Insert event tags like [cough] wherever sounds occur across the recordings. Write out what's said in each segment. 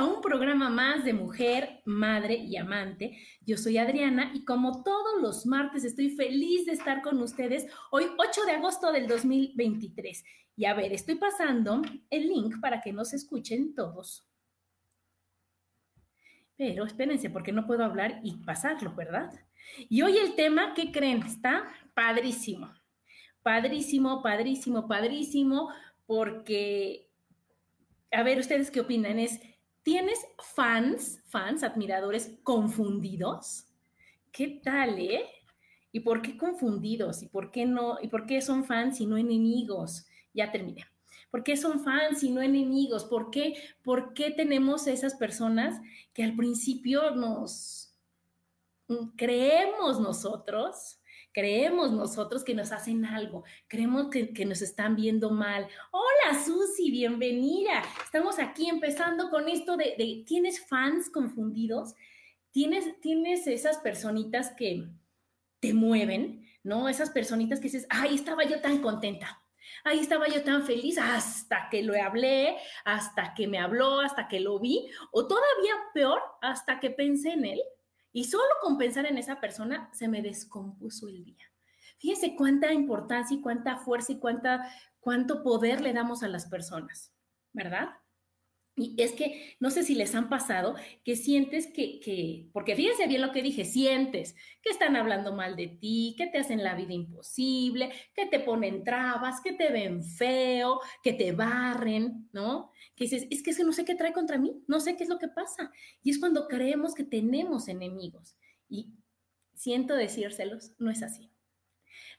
A un programa más de Mujer, Madre y Amante. Yo soy Adriana y como todos los martes estoy feliz de estar con ustedes hoy 8 de agosto del 2023. Y a ver, estoy pasando el link para que nos escuchen todos. Pero espérense porque no puedo hablar y pasarlo, ¿verdad? Y hoy el tema, ¿qué creen? Está padrísimo. Padrísimo, padrísimo, padrísimo, porque a ver, ¿ustedes qué opinan? Es, ¿tienes fans, fans, admiradores confundidos? ¿Qué tal, eh? ¿Y por qué confundidos? ¿Y por qué no? ¿Y por qué son fans y no enemigos? Ya terminé. ¿Por qué son fans y no enemigos? ¿Por qué, ¿Por qué tenemos esas personas que al principio nos creemos nosotros Creemos nosotros que nos hacen algo, creemos que, nos están viendo mal. Hola Susi, bienvenida. Estamos aquí empezando con esto de, ¿tienes fans confundidos? ¿Tienes, tienes esas personitas que te mueven, ¿no? Esas personitas que dices, ay, estaba yo tan contenta. Ahí estaba yo tan feliz hasta que lo hablé, hasta que me habló, hasta que lo vi, o todavía peor, hasta que pensé en él y solo con pensar en esa persona se me descompuso el día. Fíjense cuánta importancia y cuánta fuerza y cuánta, cuánto poder le damos a las personas, ¿verdad? Es que no sé si les han pasado que sientes que, que, porque fíjense bien lo que dije, sientes que están hablando mal de ti, que te hacen la vida imposible, que te ponen trabas, que te ven feo, que te barren, ¿no? Que dices, es que, es que no sé qué trae contra mí, no sé qué es lo que pasa. Y es cuando creemos que tenemos enemigos. Y siento decírselos, no es así.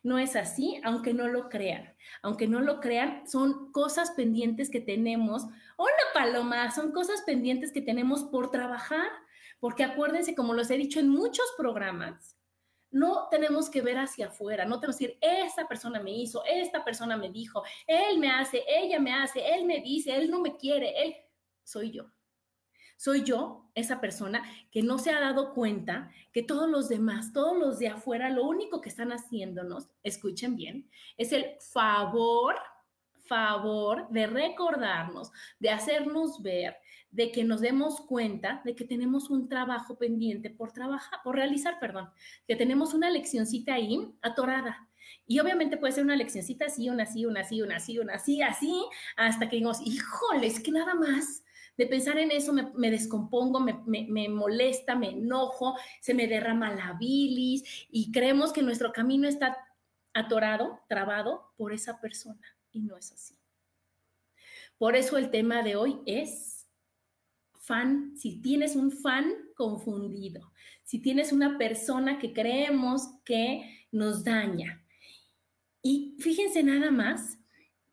No es así, aunque no lo crean. Aunque no lo crean, son cosas pendientes que tenemos. Hola, Paloma, son cosas pendientes que tenemos por trabajar. Porque acuérdense, como los he dicho en muchos programas, no tenemos que ver hacia afuera, no tenemos que decir, esta persona me hizo, esta persona me dijo, él me hace, ella me hace, él me dice, él no me quiere, él soy yo. Soy yo, esa persona que no se ha dado cuenta que todos los demás, todos los de afuera, lo único que están haciéndonos, escuchen bien, es el favor, favor de recordarnos, de hacernos ver, de que nos demos cuenta de que tenemos un trabajo pendiente por trabajar, por realizar, perdón, que tenemos una leccioncita ahí atorada. Y obviamente puede ser una leccioncita así, una así, una así, una así, una así, así, hasta que digamos, híjole, es que nada más de pensar en eso me, descompongo, me, molesta, me enojo, se me derrama la bilis y creemos que nuestro camino está atorado, trabado por esa persona y no es así. Por eso el tema de hoy es fan, si tienes un fan confundido, si tienes una persona que creemos que nos daña. Y fíjense nada más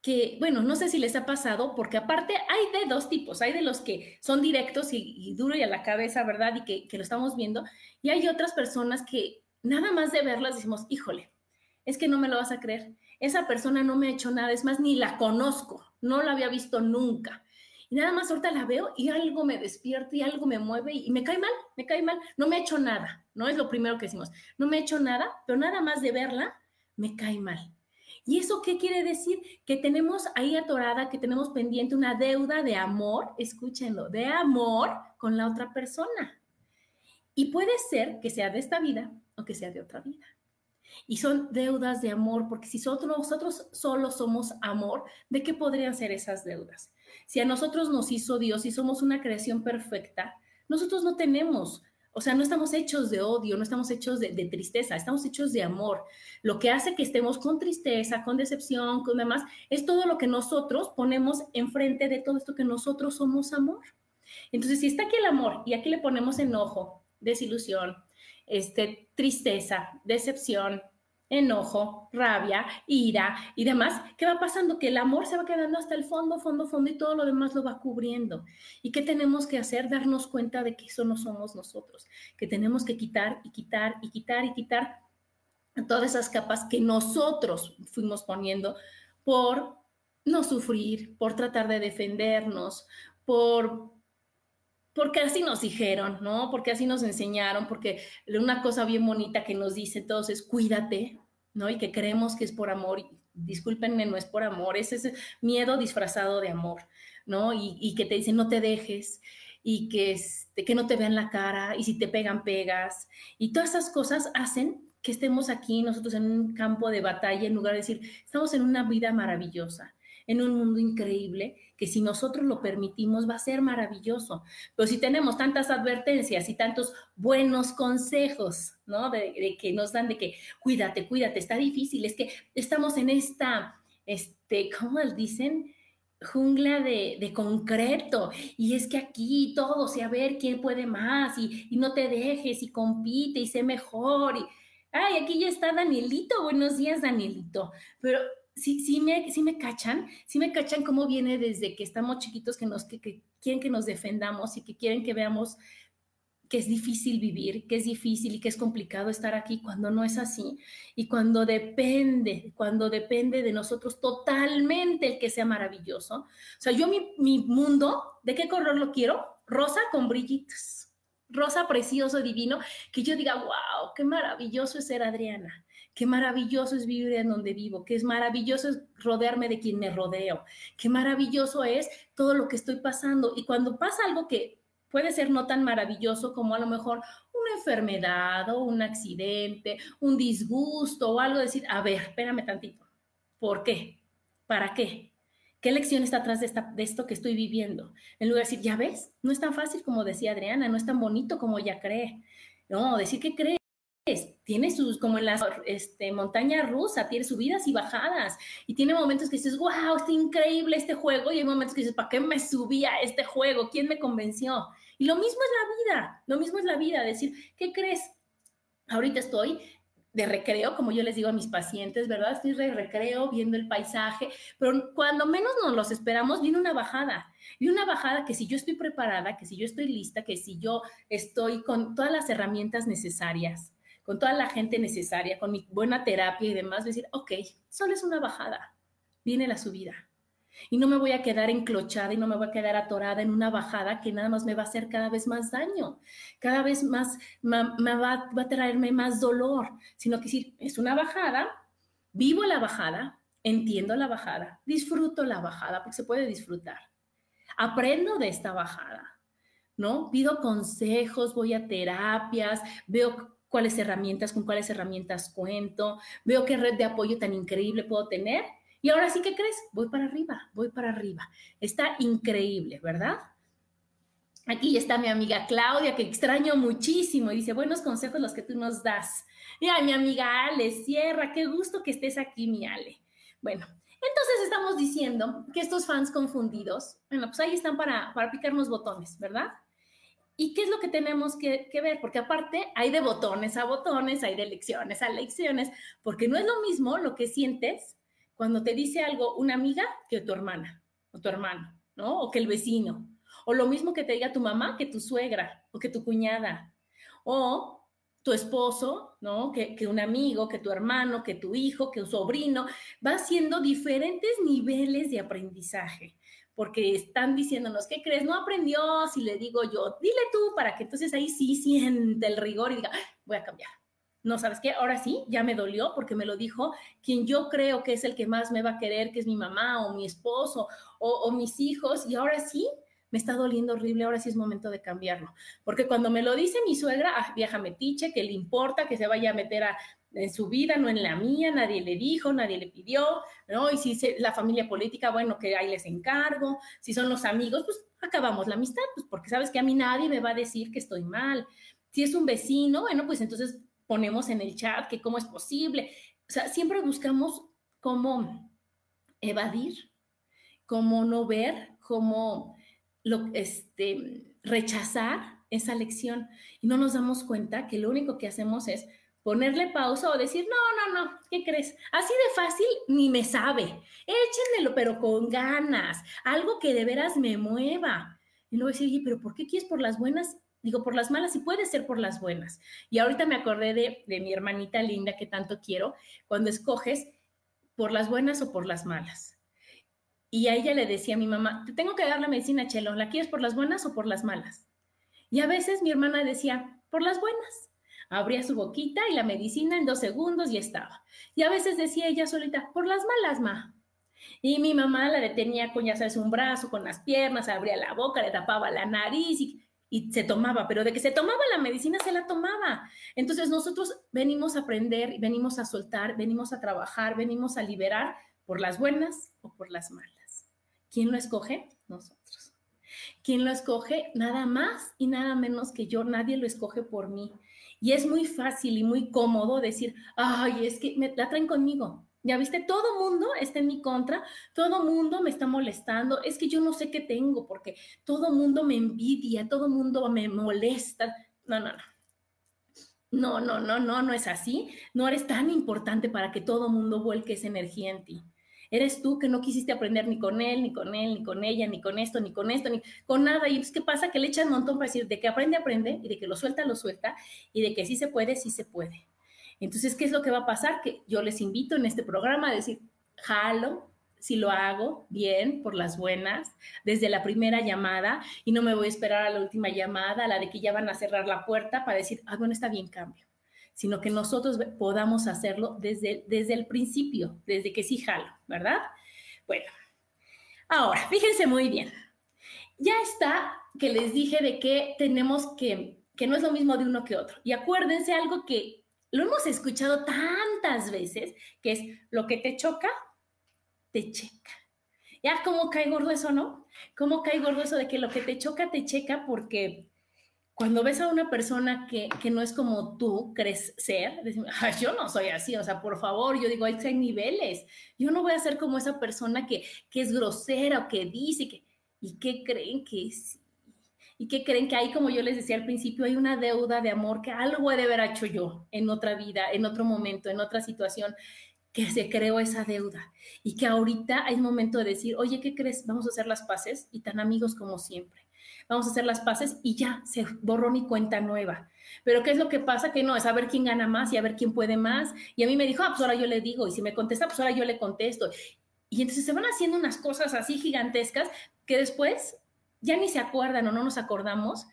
que, bueno, no sé si les ha pasado, porque aparte hay de dos tipos, hay de los que son directos y, duro y a la cabeza, ¿verdad? Y que, que, lo estamos viendo, y hay otras personas que nada más de verlas decimos, híjole, es que no me lo vas a creer, esa persona no me ha hecho nada, es más, ni la conozco, no la había visto nunca. Y nada más ahorita la veo y algo me despierta y algo me mueve y, me cae mal, me cae mal, no me ha hecho nada, ¿no? Es lo primero que decimos, no me ha hecho nada, pero nada más de verla, me cae mal. ¿Y eso qué quiere decir? Que tenemos ahí atorada, que tenemos pendiente una deuda de amor, escúchenlo, de amor con la otra persona. Y puede ser que sea de esta vida o que sea de otra vida. Y son deudas de amor, porque si nosotros, solo somos amor, ¿de qué podrían ser esas deudas? Si a nosotros nos hizo Dios y somos una creación perfecta, nosotros no tenemos o sea, no estamos hechos de odio, no estamos hechos de, tristeza, estamos hechos de amor. Lo que hace que estemos con tristeza, con decepción, con demás, es todo lo que nosotros ponemos enfrente de todo esto que nosotros somos amor. Entonces, si está aquí el amor y aquí le ponemos enojo, desilusión, este, tristeza, decepción, enojo, rabia, ira y demás, ¿qué va pasando? Que el amor se va quedando hasta el fondo, fondo, fondo y todo lo demás lo va cubriendo. ¿Y qué tenemos que hacer? Darnos cuenta de que eso no somos nosotros, que tenemos que quitar y quitar y quitar y quitar todas esas capas que nosotros fuimos poniendo por no sufrir, por tratar de defendernos, por porque así nos dijeron, ¿no? Porque así nos enseñaron, porque una cosa bien bonita que nos dice todos es cuídate, ¿no? Y que creemos que es por amor. Discúlpenme, no es por amor, es ese miedo disfrazado de amor, ¿no? Y, que te dicen no te dejes y que, este, que no te vean la cara y si te pegan, pegas. Y todas esas cosas hacen que estemos aquí nosotros en un campo de batalla en lugar de decir, estamos en una vida maravillosa, en un mundo increíble que si nosotros lo permitimos va a ser maravilloso. Pero si tenemos tantas advertencias y tantos buenos consejos, ¿no? De, que nos dan de que cuídate, cuídate, está difícil, es que estamos en esta, este, ¿cómo dicen? jungla de, concreto y es que aquí todo, a ver quién puede más y, y, no te dejes y compite y sé mejor y, ay, aquí ya está Danielito, buenos días Danielito, pero sí, sí, me, sí me cachan, sí me cachan cómo viene desde que estamos chiquitos, que, nos, que, quieren que nos defendamos y que quieren que veamos que es difícil vivir, que es difícil y que es complicado estar aquí cuando no es así y cuando depende, cuando depende de nosotros totalmente el que sea maravilloso. O sea, yo mi, mi mundo, ¿de qué color lo quiero? Rosa con brillitos, rosa precioso, divino, que yo diga, wow, qué maravilloso es ser Adriana qué maravilloso es vivir en donde vivo, qué es maravilloso es rodearme de quien me rodeo, qué maravilloso es todo lo que estoy pasando. Y cuando pasa algo que puede ser no tan maravilloso como a lo mejor una enfermedad o un accidente, un disgusto o algo, decir, a ver, espérame tantito, ¿por qué? ¿Para qué? ¿Qué lección está atrás de, esto que estoy viviendo? En lugar de decir, ya ves, no es tan fácil como decía Adriana, no es tan bonito como ella cree. No, decir que cree tiene sus, como en la este, montaña rusa, tiene subidas y bajadas. Y tiene momentos que dices, wow, está increíble este juego. Y hay momentos que dices, ¿para qué me subí a este juego? ¿Quién me convenció? Y lo mismo es la vida, lo mismo es la vida. Decir, ¿qué crees? Ahorita estoy de recreo, como yo les digo a mis pacientes, ¿verdad? Estoy de recreo, viendo el paisaje, pero cuando menos nos los esperamos, viene una bajada. Y una bajada que si yo estoy preparada, que si yo estoy lista, que si yo estoy con todas las herramientas necesarias, con toda la gente necesaria, con mi buena terapia y demás, decir, ok, solo es una bajada, viene la subida. Y no me voy a quedar enclochada y no me voy a quedar atorada en una bajada que nada más me va a hacer cada vez más daño, cada vez más me, va, va, a traerme más dolor, sino que decir, es una bajada, vivo la bajada, entiendo la bajada, disfruto la bajada, porque se puede disfrutar. Aprendo de esta bajada, ¿no? Pido consejos, voy a terapias, veo cuáles herramientas, con cuáles herramientas cuento, veo qué red de apoyo tan increíble puedo tener. Y ahora sí, ¿qué crees? Voy para arriba, voy para arriba. Está increíble, ¿verdad? Aquí está mi amiga Claudia, que extraño muchísimo, y dice, buenos consejos los que tú nos das. Y mi amiga Ale Sierra, qué gusto que estés aquí, mi Ale. Bueno, entonces estamos diciendo que estos fans confundidos, bueno, pues ahí están para, para picarnos botones, ¿verdad? ¿Y qué es lo que tenemos que, ver? Porque aparte hay de botones a botones, hay de lecciones a lecciones, porque no es lo mismo lo que sientes cuando te dice algo una amiga que tu hermana o tu hermano, ¿no? O que el vecino. O lo mismo que te diga tu mamá que tu suegra o que tu cuñada. O tu esposo, ¿no? Que, que, un amigo, que tu hermano, que tu hijo, que un sobrino, va haciendo diferentes niveles de aprendizaje porque están diciéndonos, ¿qué crees? No aprendió, si le digo yo, dile tú, para que entonces ahí sí siente el rigor y diga, voy a cambiar, no sabes qué, ahora sí, ya me dolió porque me lo dijo quien yo creo que es el que más me va a querer, que es mi mamá o mi esposo o, mis hijos, y ahora sí, me está doliendo horrible, ahora sí es momento de cambiarlo. Porque cuando me lo dice mi suegra, ah, vieja metiche, que le importa que se vaya a meter a, en su vida, no en la mía, nadie le dijo, nadie le pidió, ¿no? Y si la familia política, bueno, que ahí les encargo, si son los amigos, pues acabamos la amistad, pues porque sabes que a mí nadie me va a decir que estoy mal. Si es un vecino, bueno, pues entonces ponemos en el chat que cómo es posible. O sea, siempre buscamos cómo evadir, cómo no ver, cómo lo, este, rechazar esa lección. Y no nos damos cuenta que lo único que hacemos es ponerle pausa o decir, no, no, no, ¿qué crees? Así de fácil ni me sabe. Échenmelo, pero con ganas, algo que de veras me mueva. Y luego decir, pero ¿por qué quieres por las buenas? Digo, por las malas y puede ser por las buenas. Y ahorita me acordé de, mi hermanita linda que tanto quiero, cuando escoges por las buenas o por las malas. Y a ella le decía a mi mamá, te tengo que dar la medicina, Chelo, ¿la quieres por las buenas o por las malas? Y a veces mi hermana decía, por las buenas. Abría su boquita y la medicina en dos segundos y estaba. Y a veces decía ella solita, por las malas, ma. Y mi mamá la detenía con, ya sabes, un brazo, con las piernas, abría la boca, le tapaba la nariz y y se tomaba, pero de que se tomaba la medicina, se la tomaba. Entonces nosotros venimos a aprender, venimos a soltar, venimos a trabajar, venimos a liberar por las buenas o por las malas. ¿Quién lo escoge? Nosotros. ¿Quién lo escoge? Nada más y nada menos que yo, nadie lo escoge por mí. Y es muy fácil y muy cómodo decir, ay, es que me la traen conmigo. Ya viste, todo mundo está en mi contra, todo mundo me está molestando, es que yo no sé qué tengo porque todo mundo me envidia, todo mundo me molesta. No, no, no. No, no, no, no, no es así. No eres tan importante para que todo mundo vuelque esa energía en ti. Eres tú que no quisiste aprender ni con él, ni con él, ni con ella, ni con esto, ni con esto, ni con nada. Y pues, ¿qué pasa? Que le echan un montón para decir de que aprende, aprende, y de que lo suelta, lo suelta, y de que sí se puede, sí se puede. Entonces, ¿qué es lo que va a pasar? Que yo les invito en este programa a decir, jalo, si lo hago bien, por las buenas, desde la primera llamada y no me voy a esperar a la última llamada, a la de que ya van a cerrar la puerta para decir, ah, bueno, está bien, cambio, sino que nosotros podamos hacerlo desde, desde el principio, desde que sí jalo, ¿verdad? Bueno, ahora, fíjense muy bien, ya está que les dije de que tenemos que, que no es lo mismo de uno que otro. Y acuérdense algo que lo hemos escuchado tantas veces, que es lo que te choca, te checa. Ya, ¿cómo cae gordo eso, no? ¿Cómo cae gordo eso de que lo que te choca, te checa? Porque cuando ves a una persona que, no es como tú crees ser, decimos, [laughs] yo no soy así, o sea, por favor, yo digo, hay, hay niveles. Yo no voy a ser como esa persona que, que es grosera o que dice que, ¿y qué creen que es? y que creen que ahí, como yo les decía al principio, hay una deuda de amor que algo he de haber hecho yo en otra vida, en otro momento, en otra situación, que se creó esa deuda y que ahorita hay momento de decir, oye, ¿qué crees? Vamos a hacer las paces y tan amigos como siempre. Vamos a hacer las paces y ya se borró ni cuenta nueva. Pero ¿qué es lo que pasa? Que no, es a ver quién gana más y a ver quién puede más. Y a mí me dijo, ah, pues ahora yo le digo, y si me contesta, pues ahora yo le contesto. Y entonces se van haciendo unas cosas así gigantescas que después ya ni se acuerdan o no nos acordamos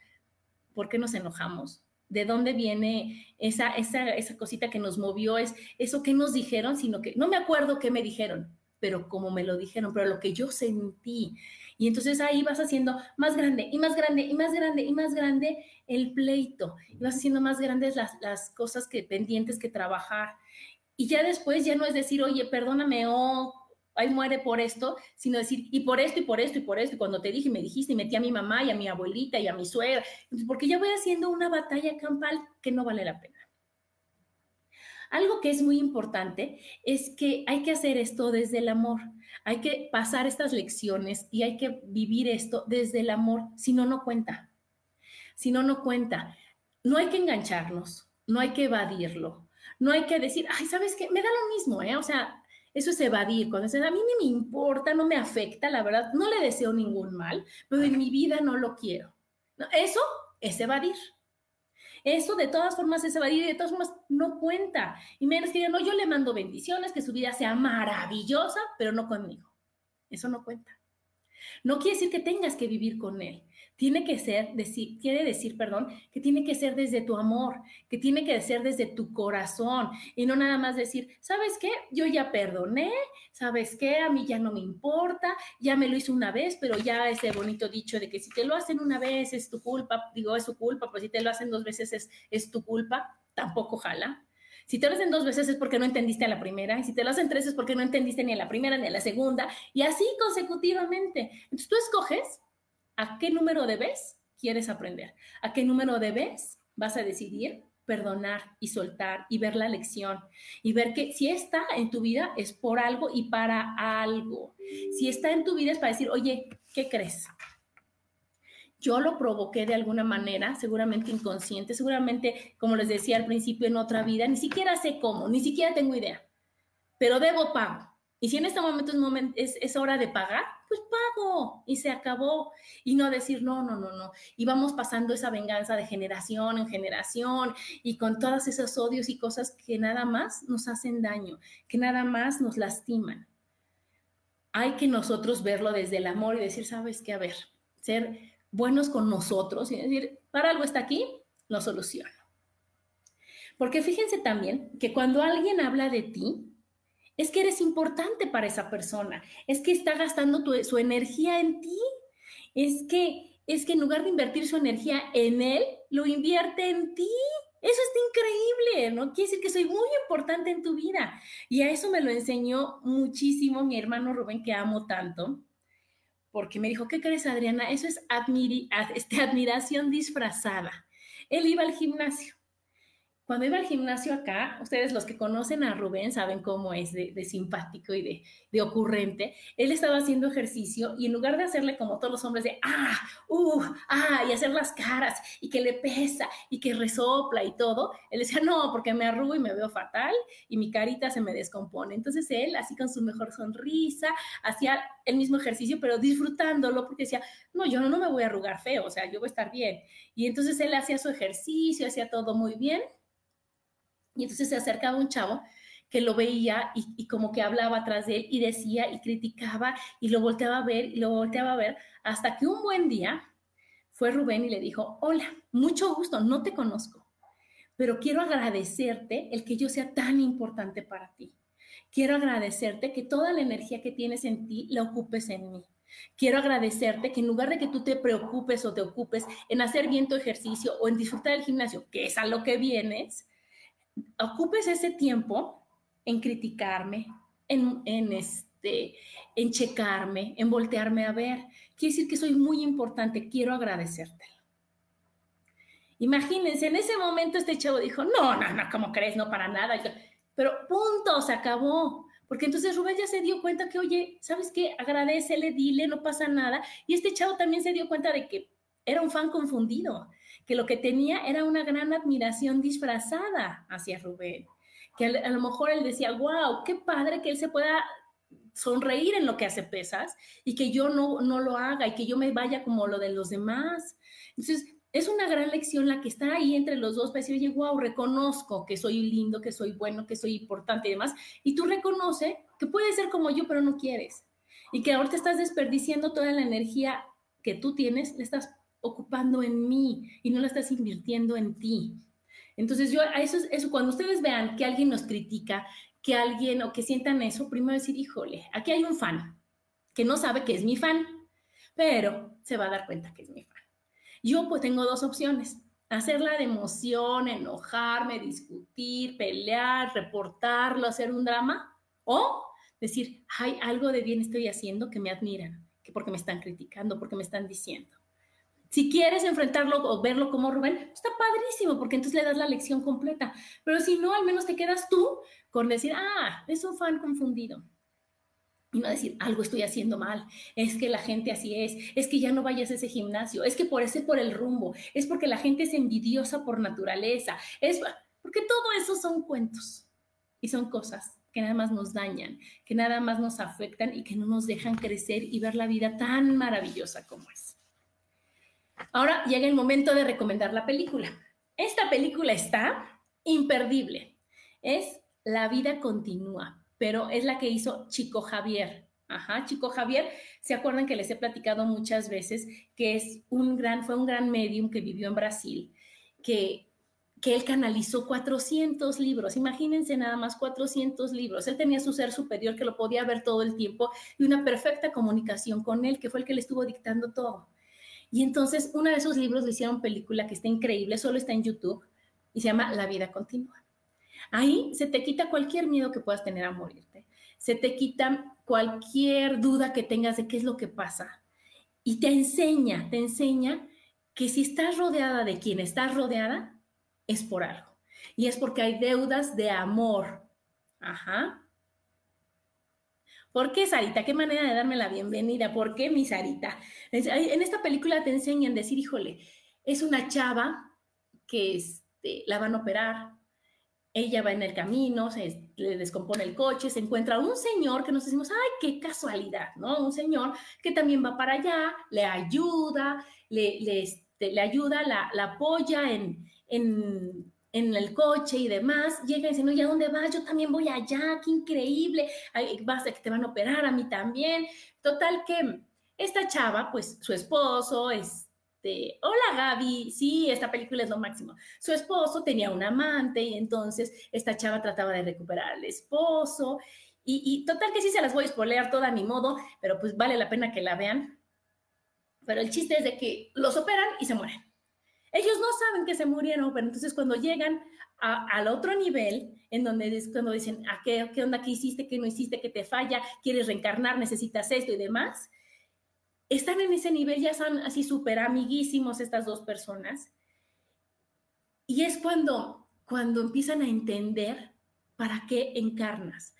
por qué nos enojamos, de dónde viene esa, esa, esa cosita que nos movió, es eso que nos dijeron, sino que no me acuerdo qué me dijeron, pero como me lo dijeron, pero lo que yo sentí. Y entonces ahí vas haciendo más grande y más grande y más grande y más grande el pleito. Y vas haciendo más grandes las, las cosas que pendientes que trabajar. Y ya después ya no es decir, oye, perdóname, o ahí muere por esto, sino decir, y por esto, y por esto, y por esto, y cuando te dije, me dijiste, y metí a mi mamá, y a mi abuelita, y a mi suegra, porque ya voy haciendo una batalla campal que no vale la pena. Algo que es muy importante es que hay que hacer esto desde el amor, hay que pasar estas lecciones y hay que vivir esto desde el amor, si no, no cuenta. Si no, no cuenta. No hay que engancharnos, no hay que evadirlo, no hay que decir, ay, ¿sabes qué? Me da lo mismo, ¿eh? O sea, eso es evadir. Cuando dicen, a mí ni me importa, no me afecta, la verdad, no le deseo ningún mal, pero en mi vida no lo quiero. Eso es evadir. Eso de todas formas es evadir y de todas formas no cuenta. Y menos que digan, no, yo le mando bendiciones, que su vida sea maravillosa, pero no conmigo. Eso no cuenta. No quiere decir que tengas que vivir con él. Tiene que ser, decir, quiere decir, perdón, que tiene que ser desde tu amor, que tiene que ser desde tu corazón y no nada más decir, ¿sabes qué? Yo ya perdoné, ¿sabes qué? A mí ya no me importa, ya me lo hizo una vez, pero ya ese bonito dicho de que si te lo hacen una vez es tu culpa, digo, es su culpa, pues si te lo hacen dos veces es, es tu culpa, tampoco jala. Si te lo hacen dos veces es porque no entendiste a la primera, y si te lo hacen tres es porque no entendiste ni a la primera ni a la segunda, y así consecutivamente. Entonces tú escoges ¿A qué número de vez quieres aprender? ¿A qué número de vez vas a decidir perdonar y soltar y ver la lección y ver que si está en tu vida es por algo y para algo. Si está en tu vida es para decir, oye, ¿qué crees? Yo lo provoqué de alguna manera, seguramente inconsciente, seguramente, como les decía al principio, en otra vida, ni siquiera sé cómo, ni siquiera tengo idea, pero debo pago. Y si en este momento es, es, hora de pagar, pues pago y se acabó. Y no decir, no, no, no, no. Y vamos pasando esa venganza de generación en generación y con todos esos odios y cosas que nada más nos hacen daño, que nada más nos lastiman. Hay que nosotros verlo desde el amor y decir, sabes qué, a ver, ser buenos con nosotros y decir, para algo está aquí, lo soluciono. Porque fíjense también que cuando alguien habla de ti, es que eres importante para esa persona, es que está gastando su energía en ti, es que, es que en lugar de invertir su energía en él, lo invierte en ti. Eso está increíble, ¿no? Quiere decir que soy muy importante en tu vida. Y a eso me lo enseñó muchísimo mi hermano Rubén, que amo tanto, porque me dijo, ¿qué crees, Adriana? Eso es este, admiración disfrazada. Él iba al gimnasio cuando iba al gimnasio acá, ustedes los que conocen a Rubén saben cómo es de, simpático y de, ocurrente. Él estaba haciendo ejercicio y en lugar de hacerle como todos los hombres de ah, uh, ah, y hacer las caras y que le pesa y que resopla y todo, él decía no, porque me arrugo y me veo fatal y mi carita se me descompone. Entonces él, así con su mejor sonrisa, hacía el mismo ejercicio, pero disfrutándolo porque decía, no, yo no me voy a arrugar feo, o sea, yo voy a estar bien. Y entonces él hacía su ejercicio, hacía todo muy bien y entonces se acercaba un chavo que lo veía y, como que hablaba atrás de él y decía y criticaba y lo volteaba a ver y lo volteaba a ver hasta que un buen día fue Rubén y le dijo, hola, mucho gusto, no te conozco, pero quiero agradecerte el que yo sea tan importante para ti. Quiero agradecerte que toda la energía que tienes en ti la ocupes en mí. Quiero agradecerte que en lugar de que tú te preocupes o te ocupes en hacer bien tu ejercicio o en disfrutar del gimnasio, que es a lo que vienes, ocupes ese tiempo en criticarme, en, en, este, en checarme, en voltearme a ver. Quiere decir que soy muy importante, quiero agradecértelo. Imagínense, en ese momento este chavo dijo, no, no, no, ¿cómo crees? No, para nada. Pero punto, se acabó. Porque entonces Rubén ya se dio cuenta que, oye, ¿sabes qué? Agradecele, dile, no pasa nada. Y este chavo también se dio cuenta de que era un fan confundido que lo que tenía era una gran admiración disfrazada hacia Rubén, que a, lo mejor él decía, wow, qué padre que él se pueda sonreír en lo que hace pesas y que yo no, no lo haga y que yo me vaya como lo de los demás. Entonces, es una gran lección la que está ahí entre los dos para decir, oye, wow, reconozco que soy lindo, que soy bueno, que soy importante y demás. Y tú reconoce que puede ser como yo, pero no quieres. Y que ahora te estás desperdiciando toda la energía que tú tienes, le estás ocupando en mí y no la estás invirtiendo en ti. Entonces yo, eso, eso, cuando ustedes vean que alguien nos critica, que alguien o que sientan eso, primero decir, híjole, aquí hay un fan que no sabe que es mi fan, pero se va a dar cuenta que es mi fan. Yo pues tengo dos opciones, hacerla de emoción, enojarme, discutir, pelear, reportarlo, hacer un drama, o decir, hay algo de bien estoy haciendo que me admiran, que porque me están criticando, porque me están diciendo. Si quieres enfrentarlo o verlo como Rubén, está padrísimo, porque entonces le das la lección completa. Pero si no, al menos te quedas tú con decir, ah, es un fan confundido. Y no decir, algo estoy haciendo mal, es que la gente así es, es que ya no vayas a ese gimnasio, es que por ese por el rumbo, es porque la gente es envidiosa por naturaleza, es porque todo eso son cuentos y son cosas que nada más nos dañan, que nada más nos afectan y que no nos dejan crecer y ver la vida tan maravillosa como es. Ahora llega el momento de recomendar la película. Esta película está imperdible. Es La vida continúa, pero es la que hizo Chico Javier. Ajá, chico Javier, ¿se acuerdan que les he platicado muchas veces que es un gran, fue un gran medium que vivió en Brasil, que, que él canalizó 400 libros, imagínense nada más 400 libros, él tenía su ser superior que lo podía ver todo el tiempo y una perfecta comunicación con él, que fue el que le estuvo dictando todo. Y entonces uno de esos libros le hicieron película que está increíble, solo está en YouTube y se llama La vida continua. Ahí se te quita cualquier miedo que puedas tener a morirte se te quita cualquier duda que tengas de qué es lo que pasa. Y te enseña, te enseña que si estás rodeada de quien estás rodeada, es por algo. Y es porque hay deudas de amor. Ajá. ¿Por qué, Sarita? ¿Qué manera de darme la bienvenida? ¿Por qué, mi Sarita? En esta película te enseñan decir, híjole, es una chava que este, la van a operar, ella va en el camino, se le descompone el coche, se encuentra un señor que nos decimos, ay, qué casualidad, ¿no? Un señor que también va para allá, le ayuda, le, este, ayuda, la, apoya en, en, el coche y demás, llega y dice, ¿y ¿a dónde vas? Yo también voy allá, qué increíble, vas a que te van a operar a mí también. Total que esta chava, pues su esposo es este, hola Gaby, sí, esta película es lo máximo. Su esposo tenía un amante y entonces esta chava trataba de recuperar al esposo. Y, total que sí se las voy a spoilear toda a mi modo, pero pues vale la pena que la vean. Pero el chiste es de que los operan y se mueren. Ellos no saben que se murieron, pero entonces cuando llegan al otro nivel, en donde cuando dicen, ¿a qué, qué onda, qué hiciste, qué no hiciste, qué te falla, quieres reencarnar, necesitas esto y demás? están en ese nivel, ya son así súper amiguísimos estas dos personas. Y es cuando, cuando empiezan a entender para qué encarnas,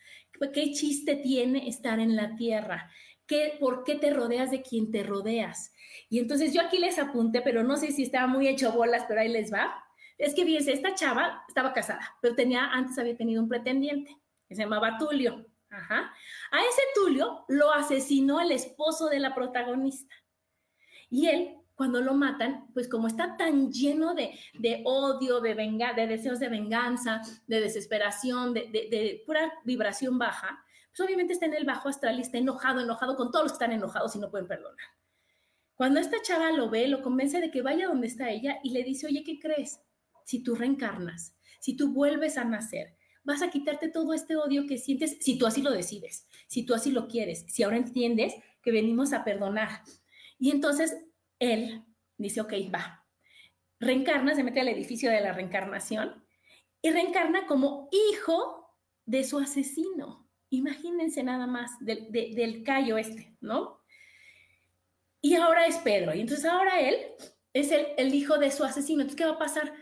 qué chiste tiene estar en la tierra, ¿Qué, por qué te rodeas de quien te rodeas. Y entonces yo aquí les apunté, pero no sé si estaba muy hecho bolas, pero ahí les va. Es que fíjense, esta chava estaba casada, pero tenía, antes había tenido un pretendiente que se llamaba Tulio. A ese Tulio lo asesinó el esposo de la protagonista. Y él, cuando lo matan, pues como está tan lleno de, odio, de, venga, de deseos de venganza, de desesperación, de, de, pura vibración baja, pues obviamente está en el bajo astral y está enojado, enojado con todos los que están enojados y no pueden perdonar. Cuando esta chava lo ve, lo convence de que vaya donde está ella y le dice, oye, ¿qué crees? Si tú reencarnas, si tú vuelves a nacer, vas a quitarte todo este odio que sientes si tú así lo decides, si tú así lo quieres, si ahora entiendes que venimos a perdonar. Y entonces él dice, ok, va, reencarna, se mete al edificio de la reencarnación y reencarna como hijo de su asesino. Imagínense nada más del callo este, ¿no? Y ahora es Pedro, y entonces ahora él es el, el hijo de su asesino. Entonces, ¿qué va a pasar?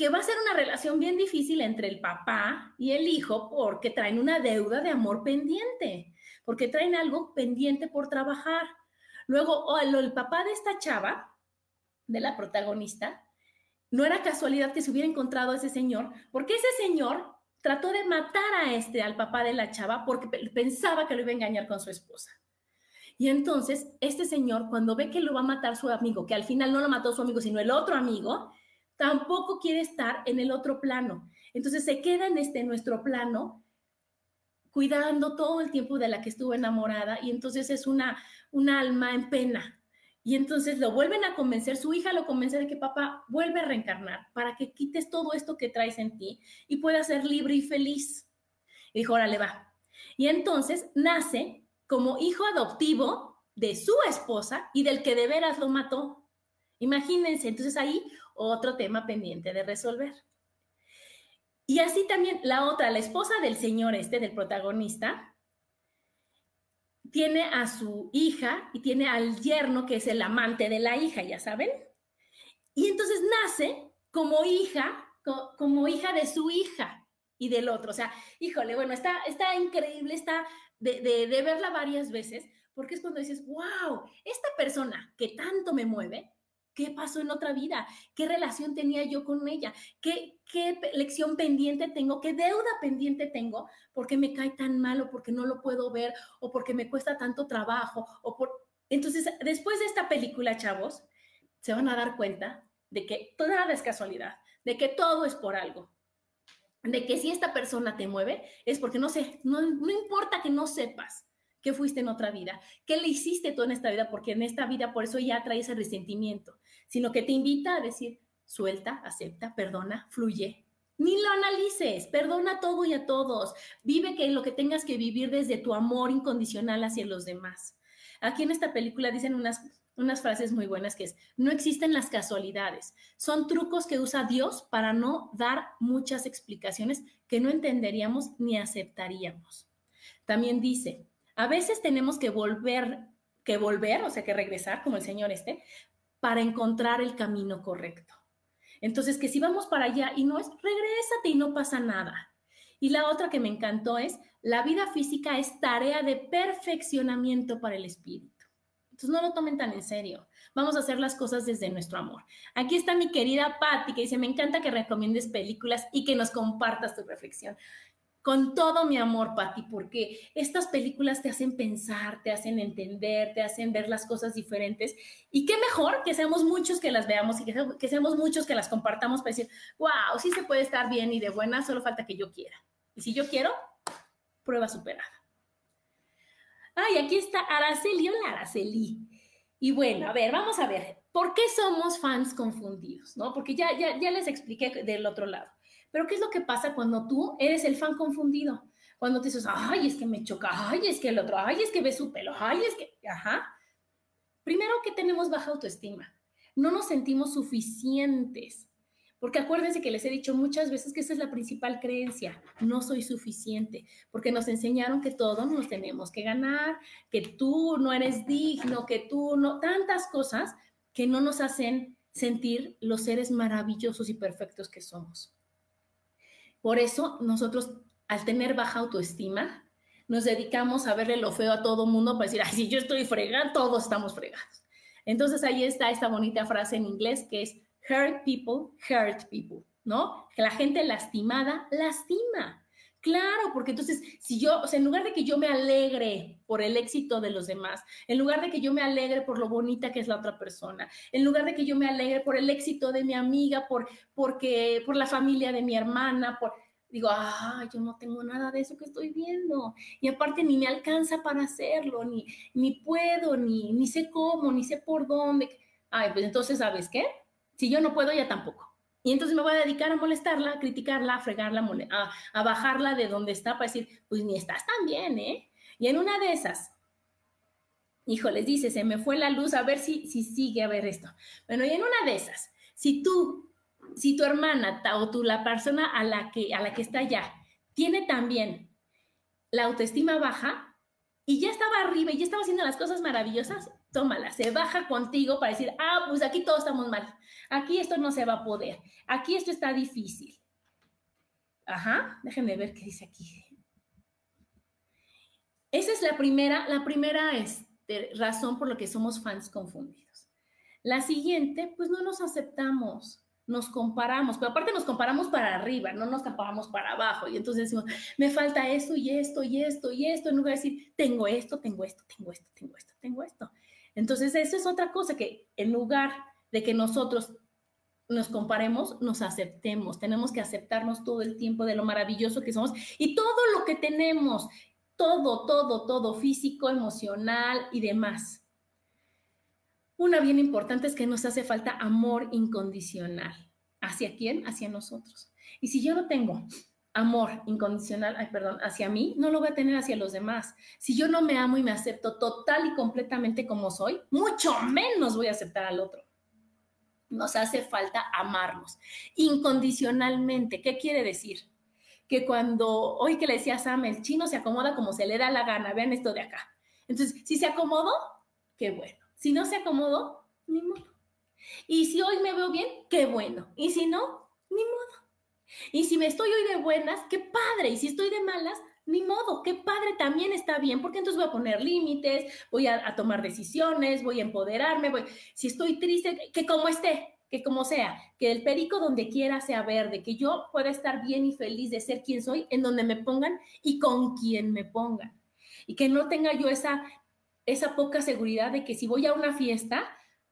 que va a ser una relación bien difícil entre el papá y el hijo porque traen una deuda de amor pendiente, porque traen algo pendiente por trabajar. Luego, el papá de esta chava, de la protagonista, no era casualidad que se hubiera encontrado ese señor, porque ese señor trató de matar a este, al papá de la chava, porque pensaba que lo iba a engañar con su esposa. Y entonces, este señor, cuando ve que lo va a matar su amigo, que al final no lo mató su amigo, sino el otro amigo, tampoco quiere estar en el otro plano. Entonces se queda en este nuestro plano cuidando todo el tiempo de la que estuvo enamorada y entonces es una, una alma en pena. Y entonces lo vuelven a convencer, su hija lo convence de que papá vuelve a reencarnar para que quites todo esto que traes en ti y puedas ser libre y feliz. Y dijo, órale, va. Y entonces nace como hijo adoptivo de su esposa y del que de veras lo mató. Imagínense, entonces ahí otro tema pendiente de resolver. Y así también la otra, la esposa del señor este, del protagonista, tiene a su hija y tiene al yerno que es el amante de la hija, ya saben. Y entonces nace como hija, como hija de su hija y del otro. O sea, híjole, bueno, está, está increíble, está de, de verla varias veces, porque es cuando dices, wow, esta persona que tanto me mueve, ¿Qué pasó en otra vida? ¿Qué relación tenía yo con ella? ¿Qué, ¿Qué lección pendiente tengo? ¿Qué deuda pendiente tengo? ¿Por qué me cae tan mal o porque no lo puedo ver o porque me cuesta tanto trabajo? O por... Entonces, después de esta película, chavos, se van a dar cuenta de que nada es casualidad, de que todo es por algo, de que si esta persona te mueve es porque no sé, no, no importa que no sepas, ¿Qué fuiste en otra vida? ¿Qué le hiciste tú en esta vida? Porque en esta vida por eso ya traes el resentimiento, sino que te invita a decir, suelta, acepta, perdona, fluye. Ni lo analices, perdona todo y a todos. Vive que lo que tengas que vivir desde tu amor incondicional hacia los demás. Aquí en esta película dicen unas, unas frases muy buenas que es, no existen las casualidades, son trucos que usa Dios para no dar muchas explicaciones que no entenderíamos ni aceptaríamos. También dice, a veces tenemos que volver, que volver, o sea, que regresar, como el Señor este, para encontrar el camino correcto. Entonces, que si vamos para allá y no es, regrésate y no pasa nada. Y la otra que me encantó es, la vida física es tarea de perfeccionamiento para el espíritu. Entonces, no lo tomen tan en serio. Vamos a hacer las cosas desde nuestro amor. Aquí está mi querida Patti, que dice, me encanta que recomiendes películas y que nos compartas tu reflexión con todo mi amor, Patti, porque estas películas te hacen pensar, te hacen entender, te hacen ver las cosas diferentes. Y qué mejor que seamos muchos que las veamos y que, seamos muchos que las compartamos para decir, wow, sí se puede estar bien y de buena, solo falta que yo quiera. Y si yo quiero, prueba superada. Ay, aquí está Araceli, hola Araceli. Y bueno, a ver, vamos a ver, ¿por qué somos fans confundidos? ¿No? Porque ya, ya, ya les expliqué del otro lado. Pero ¿qué es lo que pasa cuando tú eres el fan confundido? Cuando te dices, ay, es que me choca, ay, es que el otro, ay, es que ve su pelo, ay, es que, ajá. Primero que tenemos baja autoestima. No nos sentimos suficientes. Porque acuérdense que les he dicho muchas veces que esa es la principal creencia, no soy suficiente, porque nos enseñaron que todos nos tenemos que ganar, que tú no eres digno, que tú no, tantas cosas que no nos hacen sentir los seres maravillosos y perfectos que somos. Por eso nosotros, al tener baja autoestima, nos dedicamos a verle lo feo a todo mundo para decir, ay, si yo estoy fregada, todos estamos fregados. Entonces ahí está esta bonita frase en inglés que es hurt people, hurt people, ¿no? La gente lastimada lastima. Claro, porque entonces, si yo, o sea, en lugar de que yo me alegre por el éxito de los demás, en lugar de que yo me alegre por lo bonita que es la otra persona, en lugar de que yo me alegre por el éxito de mi amiga, por, porque, por la familia de mi hermana, por, digo, ah, yo no tengo nada de eso que estoy viendo. Y aparte ni me alcanza para hacerlo, ni, ni puedo, ni, ni sé cómo, ni sé por dónde. Ay, pues entonces, ¿sabes qué? Si yo no puedo, ya tampoco. Y entonces me voy a dedicar a molestarla, a criticarla, a fregarla, a, a bajarla de donde está para decir, pues ni estás tan bien, ¿eh? Y en una de esas, híjoles, dice, se me fue la luz, a ver si, si sigue a ver esto. Bueno, y en una de esas, si tú, si tu hermana o tú, la persona a la que, a la que está allá, tiene también la autoestima baja y ya estaba arriba y ya estaba haciendo las cosas maravillosas, tómala, se baja contigo para decir, ah, pues aquí todos estamos mal, aquí esto no se va a poder, aquí esto está difícil. Ajá, déjenme ver qué dice aquí. Esa es la primera, la primera este, razón por la que somos fans confundidos. La siguiente, pues no nos aceptamos, nos comparamos, pero aparte nos comparamos para arriba, no nos comparamos para abajo. Y entonces decimos, me falta esto y esto y esto y esto, en lugar de decir, tengo esto, tengo esto, tengo esto, tengo esto, tengo esto. Entonces, eso es otra cosa que en lugar de que nosotros nos comparemos, nos aceptemos. Tenemos que aceptarnos todo el tiempo de lo maravilloso que somos y todo lo que tenemos, todo, todo, todo, físico, emocional y demás. Una bien importante es que nos hace falta amor incondicional. ¿Hacia quién? Hacia nosotros. Y si yo no tengo amor incondicional, ay, perdón, hacia mí, no lo voy a tener hacia los demás. Si yo no me amo y me acepto total y completamente como soy, mucho menos voy a aceptar al otro. Nos hace falta amarnos incondicionalmente. ¿Qué quiere decir? Que cuando, hoy que le decía Sam, el chino se acomoda como se le da la gana, vean esto de acá. Entonces, si se acomodó, qué bueno. Si no se acomodó, ni modo. Y si hoy me veo bien, qué bueno. Y si no, ni modo. Y si me estoy hoy de buenas, qué padre. Y si estoy de malas, ni modo, qué padre también está bien, porque entonces voy a poner límites, voy a, tomar decisiones, voy a empoderarme, voy, si estoy triste, que como esté, que como sea, que el perico donde quiera sea verde, que yo pueda estar bien y feliz de ser quien soy, en donde me pongan y con quien me pongan. Y que no tenga yo esa, esa poca seguridad de que si voy a una fiesta,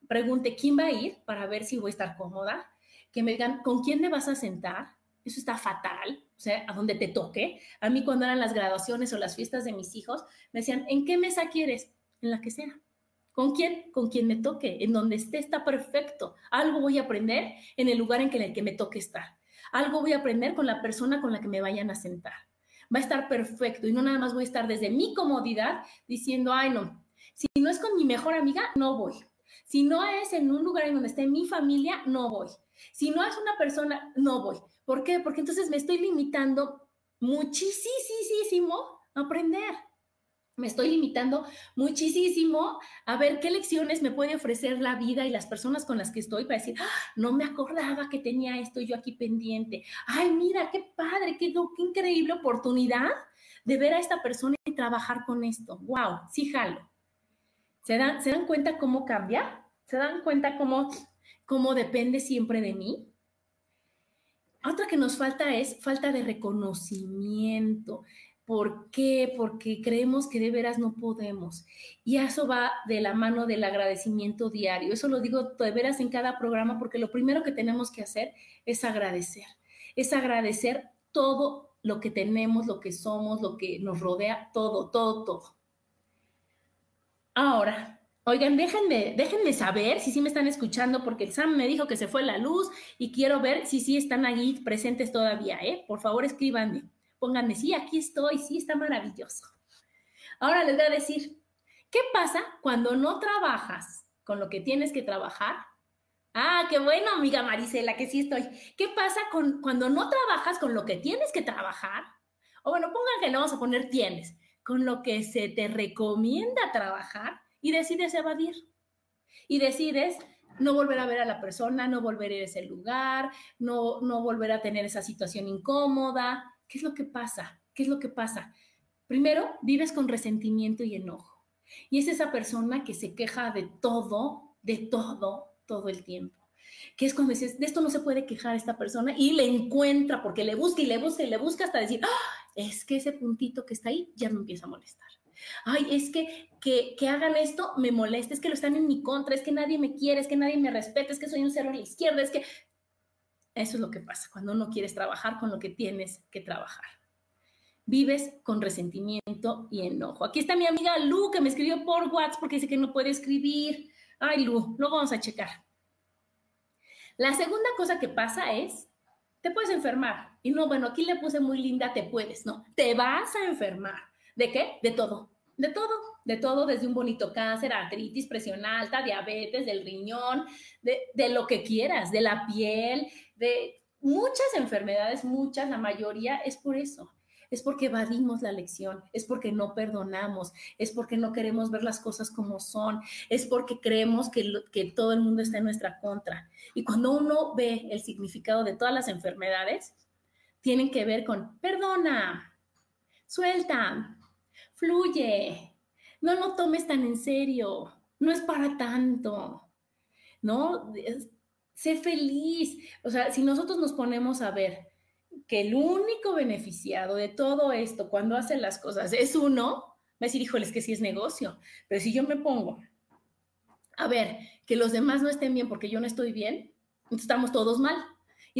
pregunte quién va a ir para ver si voy a estar cómoda, que me digan con quién me vas a sentar, eso está fatal, o sea, a donde te toque. A mí cuando eran las graduaciones o las fiestas de mis hijos, me decían, ¿en qué mesa quieres? En la que sea. ¿Con quién? Con quien me toque. En donde esté está perfecto. Algo voy a aprender en el lugar en, el que me toque estar. Algo voy a aprender con la persona con la que me vayan a sentar. Va a estar perfecto y no nada más voy a estar desde mi comodidad diciendo, ay no, si no es con mi mejor amiga, no voy. Si no es en un lugar en donde esté mi familia, no voy. Si no es una persona, no voy. ¿Por qué? Porque entonces me estoy limitando muchísimo a aprender. Me estoy limitando muchísimo a ver qué lecciones me puede ofrecer la vida y las personas con las que estoy para decir, ¡Ah! no me acordaba que tenía esto yo aquí pendiente. Ay, mira, qué padre, qué, increíble oportunidad de ver a esta persona y trabajar con esto. ¡Wow! Sí, jalo. ¿Se dan, ¿Se dan cuenta cómo cambia? ¿Se dan cuenta cómo, cómo depende siempre de mí? Otra que nos falta es falta de reconocimiento. ¿Por qué? Porque creemos que de veras no podemos. Y eso va de la mano del agradecimiento diario. Eso lo digo de veras en cada programa porque lo primero que tenemos que hacer es agradecer. Es agradecer todo lo que tenemos, lo que somos, lo que nos rodea, todo, todo, todo. Ahora, oigan, déjenme, déjenme saber si sí me están escuchando, porque el Sam me dijo que se fue la luz y quiero ver si sí están ahí presentes todavía, ¿eh? Por favor, escríbanme. Pónganme, sí, aquí estoy, sí, está maravilloso. Ahora les voy a decir, ¿qué pasa cuando no trabajas con lo que tienes que trabajar? Ah, qué bueno, amiga Marisela, que sí estoy. ¿Qué pasa con, cuando no trabajas con lo que tienes que trabajar? O bueno, pongan que no vamos a poner tienes con lo que se te recomienda trabajar y decides evadir. Y decides no volver a ver a la persona, no volver a ir a ese lugar, no, no volver a tener esa situación incómoda. ¿Qué es lo que pasa? ¿Qué es lo que pasa? Primero, vives con resentimiento y enojo. Y es esa persona que se queja de todo, de todo, todo el tiempo. Que es cuando dices, de esto no se puede quejar esta persona y le encuentra porque le busca y le busca y le busca hasta decir, ¡Ah! es que ese puntito que está ahí ya me empieza a molestar. Ay, es que, que, hagan esto me molesta, es que lo están en mi contra, es que nadie me quiere, es que nadie me respeta, es que soy un cero a la izquierda, es que... Eso es lo que pasa cuando no quieres trabajar con lo que tienes que trabajar. Vives con resentimiento y enojo. Aquí está mi amiga Lu que me escribió por WhatsApp porque dice que no puede escribir. Ay, Lu, lo vamos a checar. La segunda cosa que pasa es, te puedes enfermar. Y no, bueno, aquí le puse muy linda, te puedes, no, te vas a enfermar. ¿De qué? De todo, de todo, de todo, desde un bonito cáncer, artritis, presión alta, diabetes, del riñón, de, lo que quieras, de la piel, de muchas enfermedades, muchas, la mayoría es por eso es porque evadimos la lección, es porque no perdonamos, es porque no queremos ver las cosas como son, es porque creemos que, que todo el mundo está en nuestra contra. Y cuando uno ve el significado de todas las enfermedades, tienen que ver con perdona, suelta, fluye, no lo tomes tan en serio, no es para tanto, ¿no? sé feliz. O sea, si nosotros nos ponemos a ver que el único beneficiado de todo esto cuando hacen las cosas es uno, va a decir, híjoles, que sí es negocio. Pero si yo me pongo a ver que los demás no estén bien porque yo no estoy bien, estamos todos mal.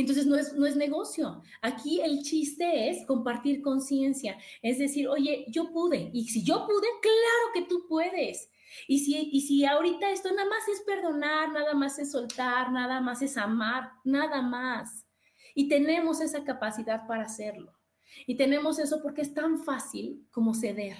Entonces no es, no es negocio. Aquí el chiste es compartir conciencia. Es decir, oye, yo pude. Y si yo pude, claro que tú puedes. Y si, y si ahorita esto nada más es perdonar, nada más es soltar, nada más es amar, nada más. Y tenemos esa capacidad para hacerlo. Y tenemos eso porque es tan fácil como ceder.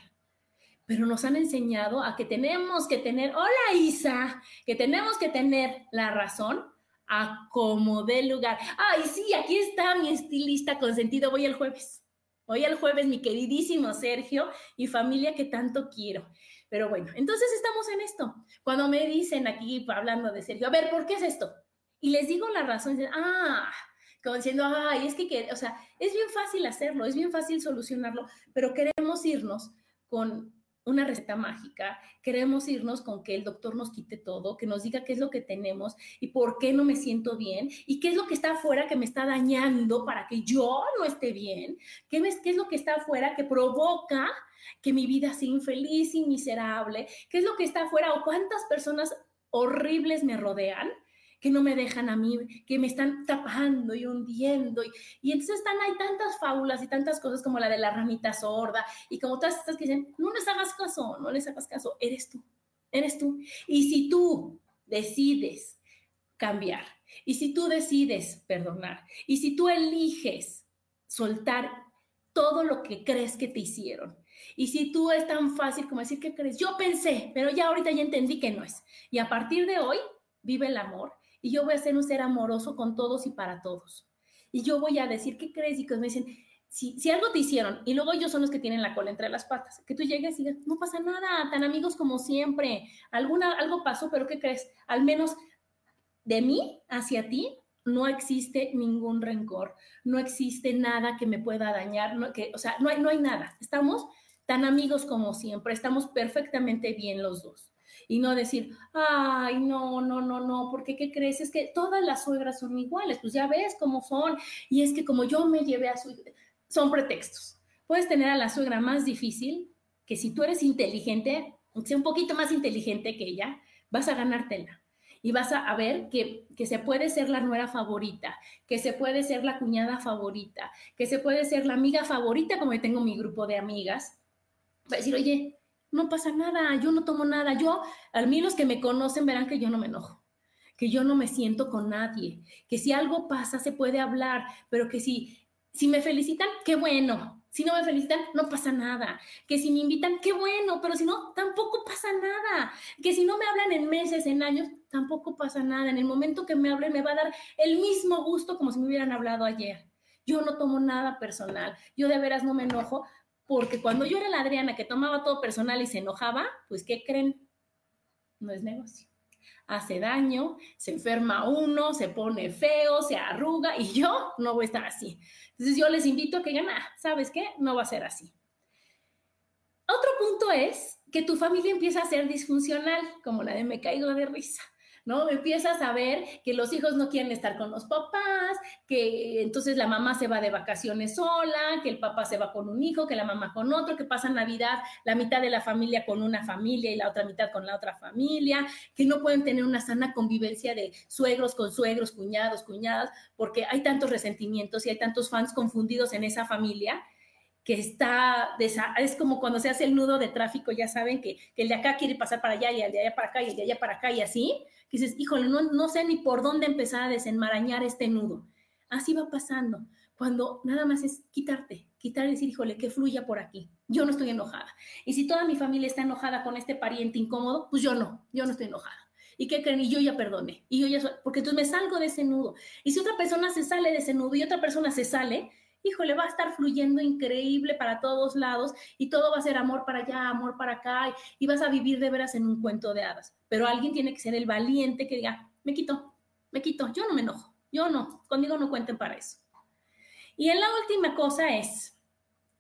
Pero nos han enseñado a que tenemos que tener, hola Isa, que tenemos que tener la razón a como dé lugar. Ay, sí, aquí está mi estilista consentido. Voy el jueves. Voy el jueves, mi queridísimo Sergio y familia que tanto quiero. Pero bueno, entonces estamos en esto. Cuando me dicen aquí hablando de Sergio, a ver, ¿por qué es esto? Y les digo la razón, ah, como diciendo, ay, es que, o sea, es bien fácil hacerlo, es bien fácil solucionarlo, pero queremos irnos con una receta mágica, queremos irnos con que el doctor nos quite todo, que nos diga qué es lo que tenemos y por qué no me siento bien y qué es lo que está afuera que me está dañando para que yo no esté bien, qué, qué es lo que está afuera que provoca que mi vida sea infeliz y miserable, qué es lo que está afuera o cuántas personas horribles me rodean que no me dejan a mí, que me están tapando y hundiendo. Y, entonces están, hay tantas fábulas y tantas cosas como la de la ramita sorda y como todas estas que dicen, no les hagas caso, no les hagas caso, eres tú, eres tú. Y si tú decides cambiar, y si tú decides perdonar, y si tú eliges soltar todo lo que crees que te hicieron, y si tú es tan fácil como decir, ¿qué crees? Yo pensé, pero ya ahorita ya entendí que no es. Y a partir de hoy, vive el amor y yo voy a ser un ser amoroso con todos y para todos. Y yo voy a decir, ¿qué crees? Y que me dicen, si, si, algo te hicieron y luego ellos son los que tienen la cola entre las patas, que tú llegues y digas, no pasa nada, tan amigos como siempre, Alguna, algo pasó, pero ¿qué crees? Al menos de mí hacia ti no existe ningún rencor, no existe nada que me pueda dañar, no, que, o sea, no hay, no hay nada, estamos tan amigos como siempre, estamos perfectamente bien los dos y no decir, ay, no, no, no, no, porque ¿qué crees? Es que todas las suegras son iguales, pues ya ves cómo son, y es que como yo me llevé a su... Son pretextos. Puedes tener a la suegra más difícil, que si tú eres inteligente, sea un poquito más inteligente que ella, vas a ganártela. Y vas a, ver que, que se puede ser la nuera favorita, que se puede ser la cuñada favorita, que se puede ser la amiga favorita, como yo tengo mi grupo de amigas. Va a decir, oye, no pasa nada, yo no tomo nada. Yo, a mí los que me conocen verán que yo no me enojo, que yo no me siento con nadie, que si algo pasa se puede hablar, pero que si, si me felicitan, qué bueno. Si no me felicitan, no pasa nada. Que si me invitan, qué bueno, pero si no, tampoco pasa nada. Que si no me hablan en meses, en años, tampoco pasa nada. En el momento que me hablen, me va a dar el mismo gusto como si me hubieran hablado ayer. Yo no tomo nada personal. Yo de veras no me enojo porque cuando yo era la Adriana que tomaba todo personal y se enojaba, pues ¿qué creen? No es negocio. Hace daño, se enferma uno, se pone feo, se arruga y yo no voy a estar así. Entonces yo les invito a que digan, ah, ¿sabes qué? No va a ser así. Otro punto es que tu familia empieza a ser disfuncional, como la de me caigo de risa. ¿No? Empiezas a ver que los hijos no quieren estar con los papás, que entonces la mamá se va de vacaciones sola, que el papá se va con un hijo, que la mamá con otro, que pasa Navidad la mitad de la familia con una familia y la otra mitad con la otra familia, que no pueden tener una sana convivencia de suegros con suegros, cuñados, cuñadas, porque hay tantos resentimientos y hay tantos fans confundidos en esa familia que está, es como cuando se hace el nudo de tráfico, ya saben que, que, el de acá quiere pasar para allá y el de allá para acá y el de allá para acá y así, que dices, híjole, no, no sé ni por dónde empezar a desenmarañar este nudo. Así va pasando, cuando nada más es quitarte, quitar y decir, híjole, que fluya por aquí. Yo no estoy enojada. Y si toda mi familia está enojada con este pariente incómodo, pues yo no, yo no estoy enojada. ¿Y qué creen? Y yo ya perdoné. Y yo ya porque entonces me salgo de ese nudo. Y si otra persona se sale de ese nudo y otra persona se sale, híjole, va a estar fluyendo increíble para todos lados y todo va a ser amor para allá, amor para acá y, vas a vivir de veras en un cuento de hadas. Pero alguien tiene que ser el valiente que diga, me quito, me quito, yo no me enojo, yo no, conmigo no cuenten para eso. Y en la última cosa es,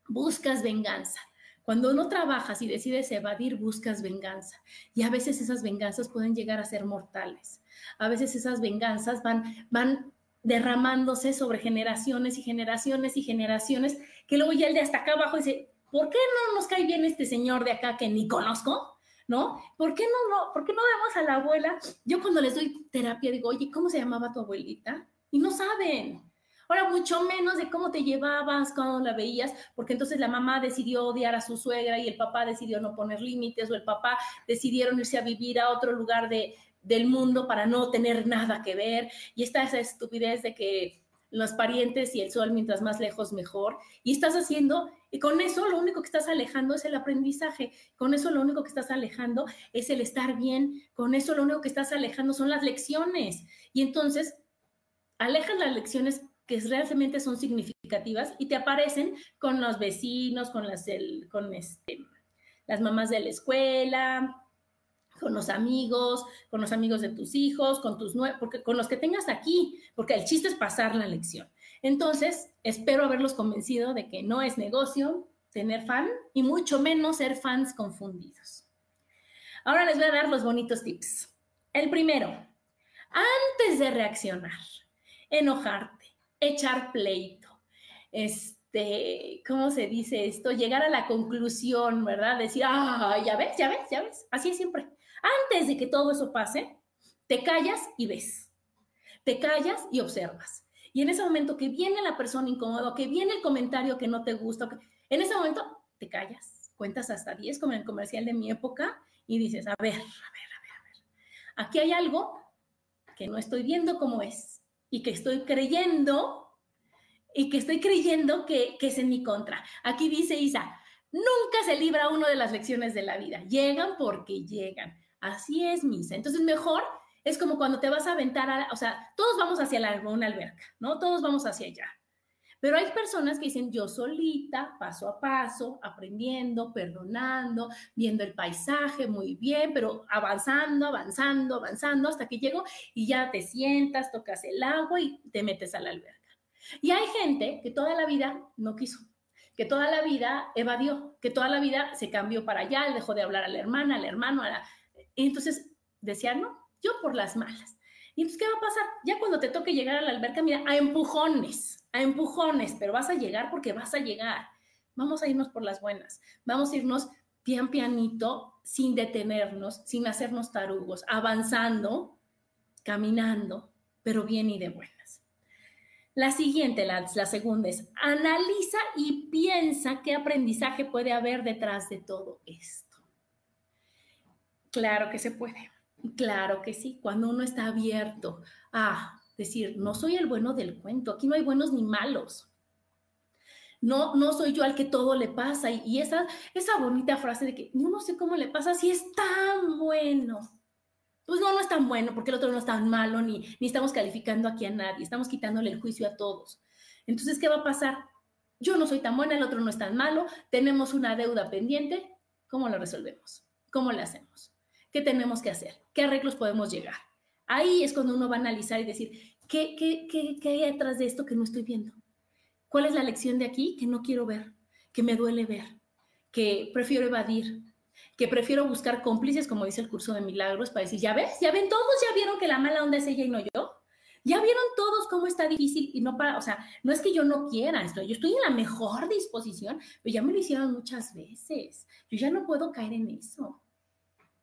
buscas venganza. Cuando no trabajas y decides evadir, buscas venganza. Y a veces esas venganzas pueden llegar a ser mortales. A veces esas venganzas van, van derramándose sobre generaciones y generaciones y generaciones, que luego ya el de hasta acá abajo dice, ¿por qué no nos cae bien este señor de acá que ni conozco? ¿No? ¿Por qué no, no, ¿por qué no vemos a la abuela? Yo cuando les doy terapia digo, oye, ¿cómo se llamaba tu abuelita? Y no saben. Ahora, mucho menos de cómo te llevabas cuando la veías, porque entonces la mamá decidió odiar a su suegra y el papá decidió no poner límites o el papá decidieron irse a vivir a otro lugar de, del mundo para no tener nada que ver. Y está esa estupidez de que los parientes y el sol mientras más lejos mejor. Y estás haciendo, y con eso lo único que estás alejando es el aprendizaje, con eso lo único que estás alejando es el estar bien, con eso lo único que estás alejando son las lecciones. Y entonces alejas las lecciones que realmente son significativas y te aparecen con los vecinos, con las, con este, las mamás de la escuela, con los amigos, con los amigos de tus hijos, con tus porque con los que tengas aquí, porque el chiste es pasar la lección. Entonces, espero haberlos convencido de que no es negocio tener fan y mucho menos ser fans confundidos. Ahora les voy a dar los bonitos tips. El primero, antes de reaccionar, enojarte, echar pleito, este, ¿cómo se dice esto? Llegar a la conclusión, ¿verdad? Decir, ah, ya ves, ya ves, ya ves, así es siempre. Antes de que todo eso pase, te callas y ves. te callas y observas. Y en ese momento que viene la persona incómoda, que viene el comentario que no te gusta, en ese momento te callas, cuentas hasta 10 como en el comercial de mi época y dices, a ver, a ver, a ver, a ver, aquí hay algo que no estoy viendo como es y que estoy creyendo y que estoy creyendo que es en mi contra. Aquí dice Isa, nunca se libra uno de las lecciones de la vida, llegan porque llegan. Así es, Misa. Entonces, mejor es como cuando te vas a aventar, a, o sea, todos vamos hacia la, una alberca, ¿no? Todos vamos hacia allá. Pero hay personas que dicen, yo solita, paso a paso, aprendiendo, perdonando, viendo el paisaje muy bien, pero avanzando, avanzando, avanzando, hasta que llego y ya te sientas, tocas el agua y te metes a la alberca. Y hay gente que toda la vida no quiso, que toda la vida evadió, que toda la vida se cambió para allá, dejó de hablar a la hermana, al hermano, a la... Y entonces decía, no, yo por las malas. Y entonces, ¿qué va a pasar? Ya cuando te toque llegar a la alberca, mira, a empujones, a empujones, pero vas a llegar porque vas a llegar. Vamos a irnos por las buenas. Vamos a irnos pian pianito, sin detenernos, sin hacernos tarugos, avanzando, caminando, pero bien y de buenas. La siguiente, la, la segunda es, analiza y piensa qué aprendizaje puede haber detrás de todo esto. Claro que se puede. Claro que sí, cuando uno está abierto a decir, no soy el bueno del cuento, aquí no hay buenos ni malos. No, no soy yo al que todo le pasa. Y, esa, esa bonita frase de que no sé cómo le pasa si es tan bueno. Pues no, no es tan bueno porque el otro no es tan malo, ni, ni estamos calificando aquí a nadie, estamos quitándole el juicio a todos. Entonces, ¿qué va a pasar? Yo no soy tan buena, el otro no es tan malo, tenemos una deuda pendiente, ¿cómo lo resolvemos? ¿Cómo le hacemos? ¿Qué tenemos que hacer? ¿Qué arreglos podemos llegar? Ahí es cuando uno va a analizar y decir, ¿qué, qué, qué, qué hay detrás de esto que no estoy viendo? ¿Cuál es la lección de aquí que no quiero ver, que me duele ver, que prefiero evadir, que prefiero buscar cómplices, como dice el curso de milagros, para decir, ya ves, ya ven, todos ya vieron que la mala onda es ella y no yo. Ya vieron todos cómo está difícil y no para, o sea, no es que yo no quiera esto, yo estoy en la mejor disposición, pero ya me lo hicieron muchas veces. Yo ya no puedo caer en eso.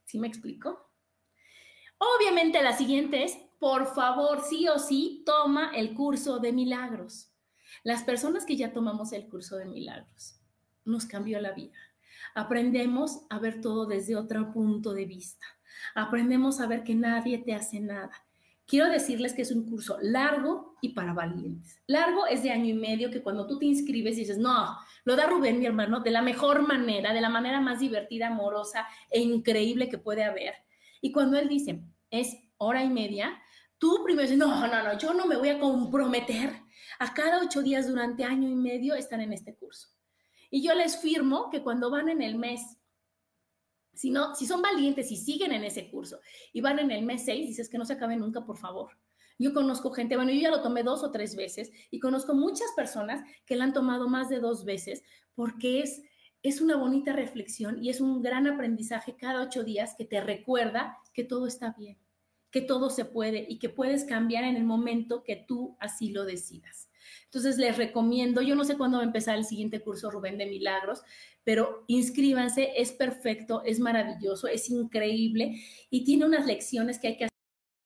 ¿Sí me explico? Obviamente la siguiente es, por favor, sí o sí, toma el curso de milagros. Las personas que ya tomamos el curso de milagros, nos cambió la vida. Aprendemos a ver todo desde otro punto de vista. Aprendemos a ver que nadie te hace nada. Quiero decirles que es un curso largo y para valientes. Largo es de año y medio que cuando tú te inscribes dices, no, lo da Rubén, mi hermano, de la mejor manera, de la manera más divertida, amorosa e increíble que puede haber. Y cuando él dice, es hora y media, tú primero dices, no, no, no, yo no me voy a comprometer a cada ocho días durante año y medio estar en este curso. Y yo les firmo que cuando van en el mes, si, no, si son valientes y siguen en ese curso y van en el mes seis, dices que no se acabe nunca, por favor. Yo conozco gente, bueno, yo ya lo tomé dos o tres veces y conozco muchas personas que la han tomado más de dos veces porque es, es una bonita reflexión y es un gran aprendizaje cada ocho días que te recuerda que todo está bien, que todo se puede y que puedes cambiar en el momento que tú así lo decidas. Entonces les recomiendo, yo no sé cuándo va a empezar el siguiente curso Rubén de Milagros, pero inscríbanse, es perfecto, es maravilloso, es increíble y tiene unas lecciones que hay que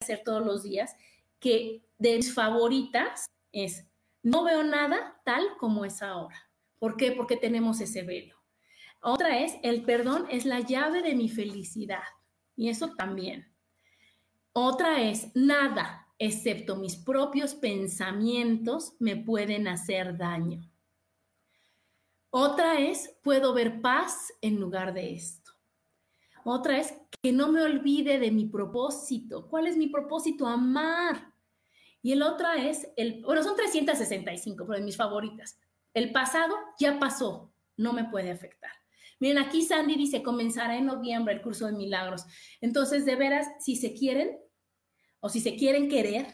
hacer todos los días que de mis favoritas es, no veo nada tal como es ahora. ¿Por qué? Porque tenemos ese velo. Otra es, el perdón es la llave de mi felicidad. Y eso también. Otra es, nada, excepto mis propios pensamientos, me pueden hacer daño. Otra es, puedo ver paz en lugar de esto. Otra es, que no me olvide de mi propósito. ¿Cuál es mi propósito? Amar. Y el otra es, el, bueno, son 365, pero de mis favoritas. El pasado ya pasó, no me puede afectar. Miren, aquí Sandy dice, comenzará en noviembre el curso de milagros. Entonces, de veras, si se quieren, o si se quieren querer,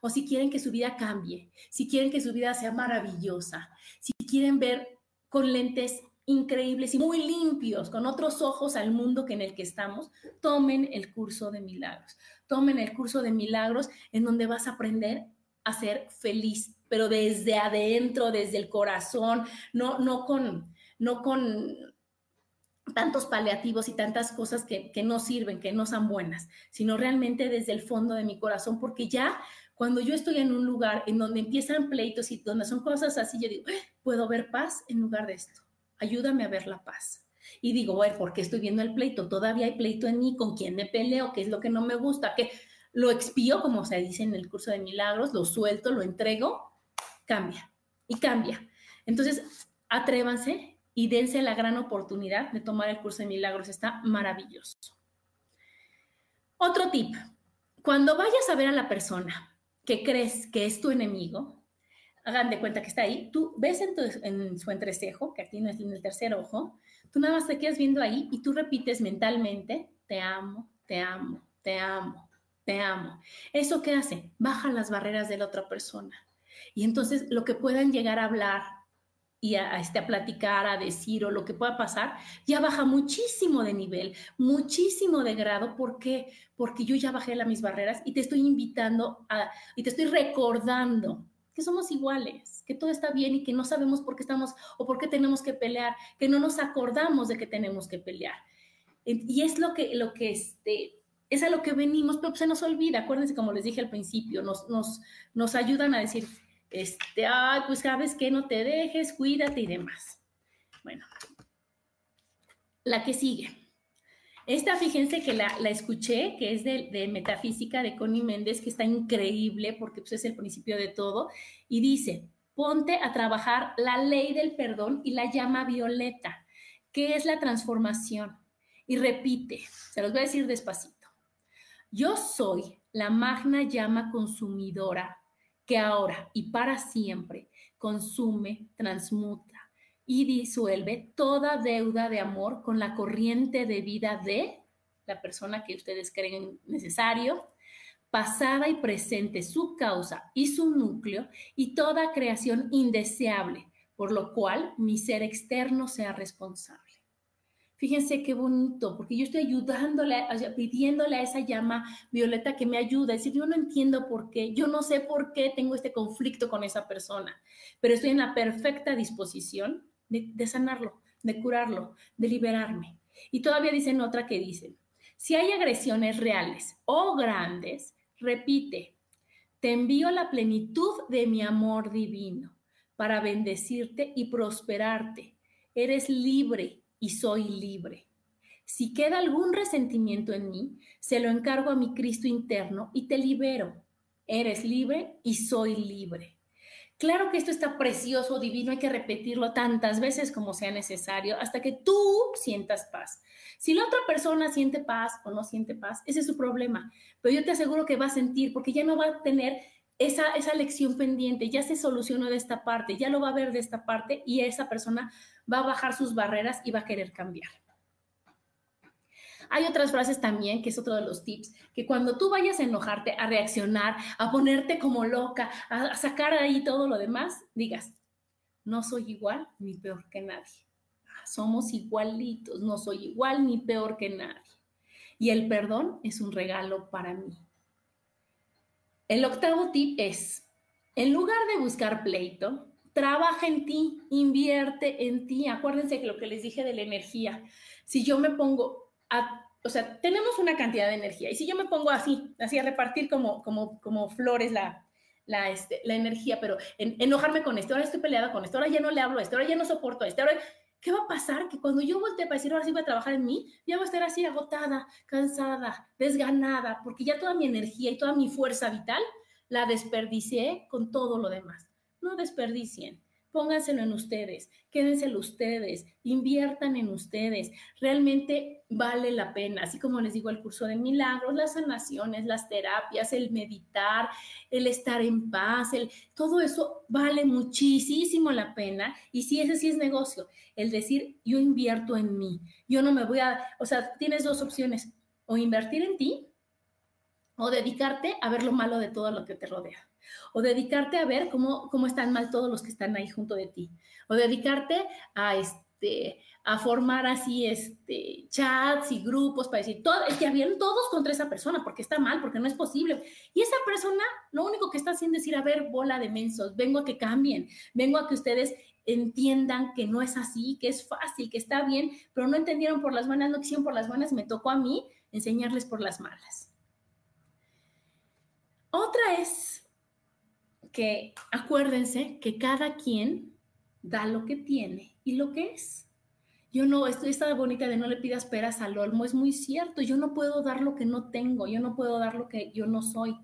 o si quieren que su vida cambie, si quieren que su vida sea maravillosa, si quieren ver con lentes increíbles y muy limpios, con otros ojos al mundo que en el que estamos, tomen el curso de milagros tomen el curso de milagros en donde vas a aprender a ser feliz, pero desde adentro, desde el corazón, no, no, con, no con tantos paliativos y tantas cosas que, que no sirven, que no son buenas, sino realmente desde el fondo de mi corazón, porque ya Cuando yo estoy en un lugar en donde empiezan pleitos y donde son cosas así, yo digo, ¡Ah! Puedo ver paz en lugar de esto. Ayúdame a ver la paz. Y digo, bueno, ¿por qué estoy viendo el pleito? Todavía hay pleito en mí, ¿con quién me peleo? ¿Qué es lo que no me gusta? ¿Qué? Lo expío, como se dice en el curso de milagros, lo suelto, lo entrego, cambia y cambia. Entonces, atrévanse y dense la gran oportunidad de tomar el curso de milagros. Está maravilloso. Otro tip. Cuando vayas a ver a la persona que crees que es tu enemigo, hagan de cuenta que está ahí, tú ves en, su entrecejo, que aquí no es en el tercer ojo, tú nada más te quedas viendo ahí y tú repites mentalmente, te amo, te amo, te amo, te amo. ¿Eso qué hace? Baja las barreras de la otra persona. Y entonces lo que puedan llegar a hablar y a, este, a platicar, a decir o lo que pueda pasar, ya baja muchísimo de nivel, muchísimo de grado. ¿Por qué? Porque yo ya bajé las mis barreras y te estoy invitando a, y te estoy recordando que somos iguales, que todo está bien y que no sabemos por qué estamos o por qué tenemos que pelear, que no nos acordamos de que tenemos que pelear. Y es lo que, lo que este, es a lo que venimos, pero se nos olvida. Acuérdense, como les dije al principio, nos, nos, nos ayudan a decir, este, ay, pues sabes que no te dejes, cuídate y demás. Bueno, la que sigue. Esta, fíjense que la, escuché, que es de, Metafísica de Connie Méndez, que está increíble porque pues, es el principio de todo, y dice, ponte a trabajar la ley del perdón y la llama violeta, que es la transformación. Y repite, se los voy a decir despacito. Yo soy la magna llama consumidora que ahora y para siempre consume, transmuta y disuelve toda deuda de amor con la corriente de vida de la persona que ustedes creen necesario, pasada y presente, su causa y su núcleo y toda creación indeseable, por lo cual mi ser externo sea responsable. Fíjense qué bonito, porque yo estoy ayudándole, pidiéndole a esa llama violeta que me ayude. Es decir, yo no entiendo por qué, yo no sé por qué tengo este conflicto con esa persona, pero estoy en la perfecta disposición de, sanarlo, de curarlo, de liberarme. Y todavía dicen otra que dicen, si hay agresiones reales o grandes, repite, te envío la plenitud de mi amor divino para bendecirte y prosperarte. Eres libre y soy libre. Si queda algún resentimiento en mí, se lo encargo a mi Cristo interno y te libero. Eres libre y soy libre. Claro que esto está precioso, divino, hay que repetirlo tantas veces como sea necesario hasta que tú sientas paz. Si la otra persona siente paz o no siente paz, ese es su problema, pero yo te aseguro que va a sentir porque ya no va a tener esa, esa lección pendiente, ya se solucionó de esta parte, ya lo va a ver de esta parte y esa persona va a bajar sus barreras y va a querer cambiar. Hay otras frases también, que es otro de los tips, que cuando tú vayas a enojarte, a reaccionar, a ponerte como loca, a sacar ahí todo lo demás, digas, no soy igual ni peor que nadie. Somos igualitos, no soy igual ni peor que nadie. Y el perdón es un regalo para mí. El octavo tip es, en lugar de buscar pleito, trabaja en ti, invierte en ti. Acuérdense que lo que les dije de la energía, si yo me pongo o sea, tenemos una cantidad de energía. Y si yo me pongo así, así a repartir como, como, como flores la, la, este, la energía, pero enojarme con esto, ahora estoy peleada con esto, ahora ya no le hablo a esto, ahora ya no soporto a esto, ahora... ¿Qué va a pasar? Que cuando yo voltee para decir, ahora sí voy a trabajar en mí, ya voy a estar así agotada, cansada, desganada, porque ya toda mi energía y toda mi fuerza vital la desperdicié con todo lo demás. No desperdicien, pónganselo en ustedes, quédenselo ustedes, inviertan en ustedes, realmente vale la pena, así como les digo el curso de milagros, las sanaciones, las terapias, el meditar, el estar en paz, todo eso vale muchísimo la pena. Y si ese sí es negocio, el decir yo invierto en mí, yo no me voy a, o sea, tienes dos opciones, o invertir en ti o dedicarte a ver lo malo de todo lo que te rodea o dedicarte a ver cómo, cómo están mal todos los que están ahí junto de ti, o dedicarte a, este, a formar así este, chats y grupos para decir, todo, es que habían todos contra esa persona porque está mal, porque no es posible. Y esa persona lo único que está haciendo es ir a ver bola de mensos, vengo a que cambien, vengo a que ustedes entiendan que no es así, que es fácil, que está bien, pero no entendieron por las buenas, no quisieron por las buenas, me tocó a mí enseñarles por las malas. Otra es que acuérdense que cada quien da lo que tiene y lo que es. Yo no, estoy esta bonita de no le pidas peras al olmo, es muy cierto, yo no puedo dar lo que no tengo, yo no puedo dar lo que yo no soy.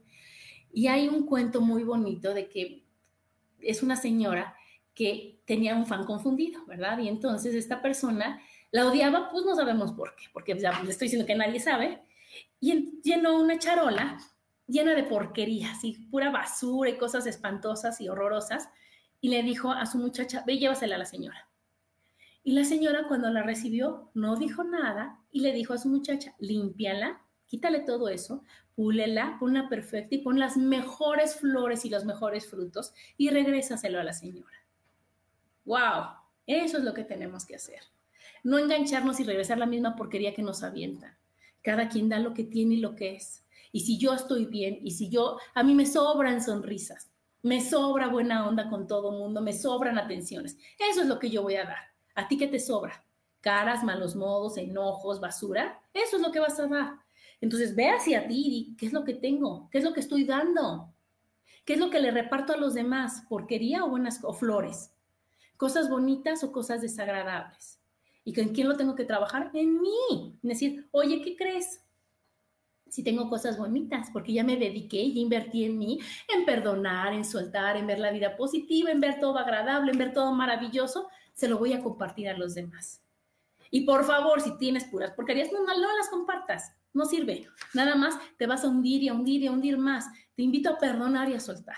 Y hay un cuento muy bonito de que es una señora que tenía un fan confundido, ¿verdad? Y entonces esta persona la odiaba, pues no sabemos por qué, porque ya le estoy diciendo que nadie sabe, y llenó una charola llena de porquerías y pura basura y cosas espantosas y horrorosas, y le dijo a su muchacha, ve, llévasela a la señora. Y la señora cuando la recibió no dijo nada y le dijo a su muchacha, límpiala, quítale todo eso, púlela, ponla perfecta y pon las mejores flores y los mejores frutos y regrésaselo a la señora. ¡Wow! Eso es lo que tenemos que hacer. No engancharnos y regresar la misma porquería que nos avientan. Cada quien da lo que tiene y lo que es. Y si yo estoy bien y si yo, a mí me sobran sonrisas, me sobra buena onda con todo mundo, me sobran atenciones. Eso es lo que yo voy a dar. ¿A ti qué te sobra? Caras, malos modos, enojos, basura. Eso es lo que vas a dar. Entonces ve hacia ti y qué es lo que tengo, qué es lo que estoy dando, qué es lo que le reparto a los demás, porquería o buenas o flores, cosas bonitas o cosas desagradables. ¿Y con quién lo tengo que trabajar? En mí. Decir, oye, ¿qué crees? Si tengo cosas bonitas, porque ya me dediqué y invertí en mí, en perdonar, en soltar, en ver la vida positiva, en ver todo agradable, en ver todo maravilloso, se lo voy a compartir a los demás. Y por favor, si tienes puras porquerías, no, no las compartas no sirve. Nada más te vas a hundir y a hundir y a hundir más. Te invito a perdonar y a soltar.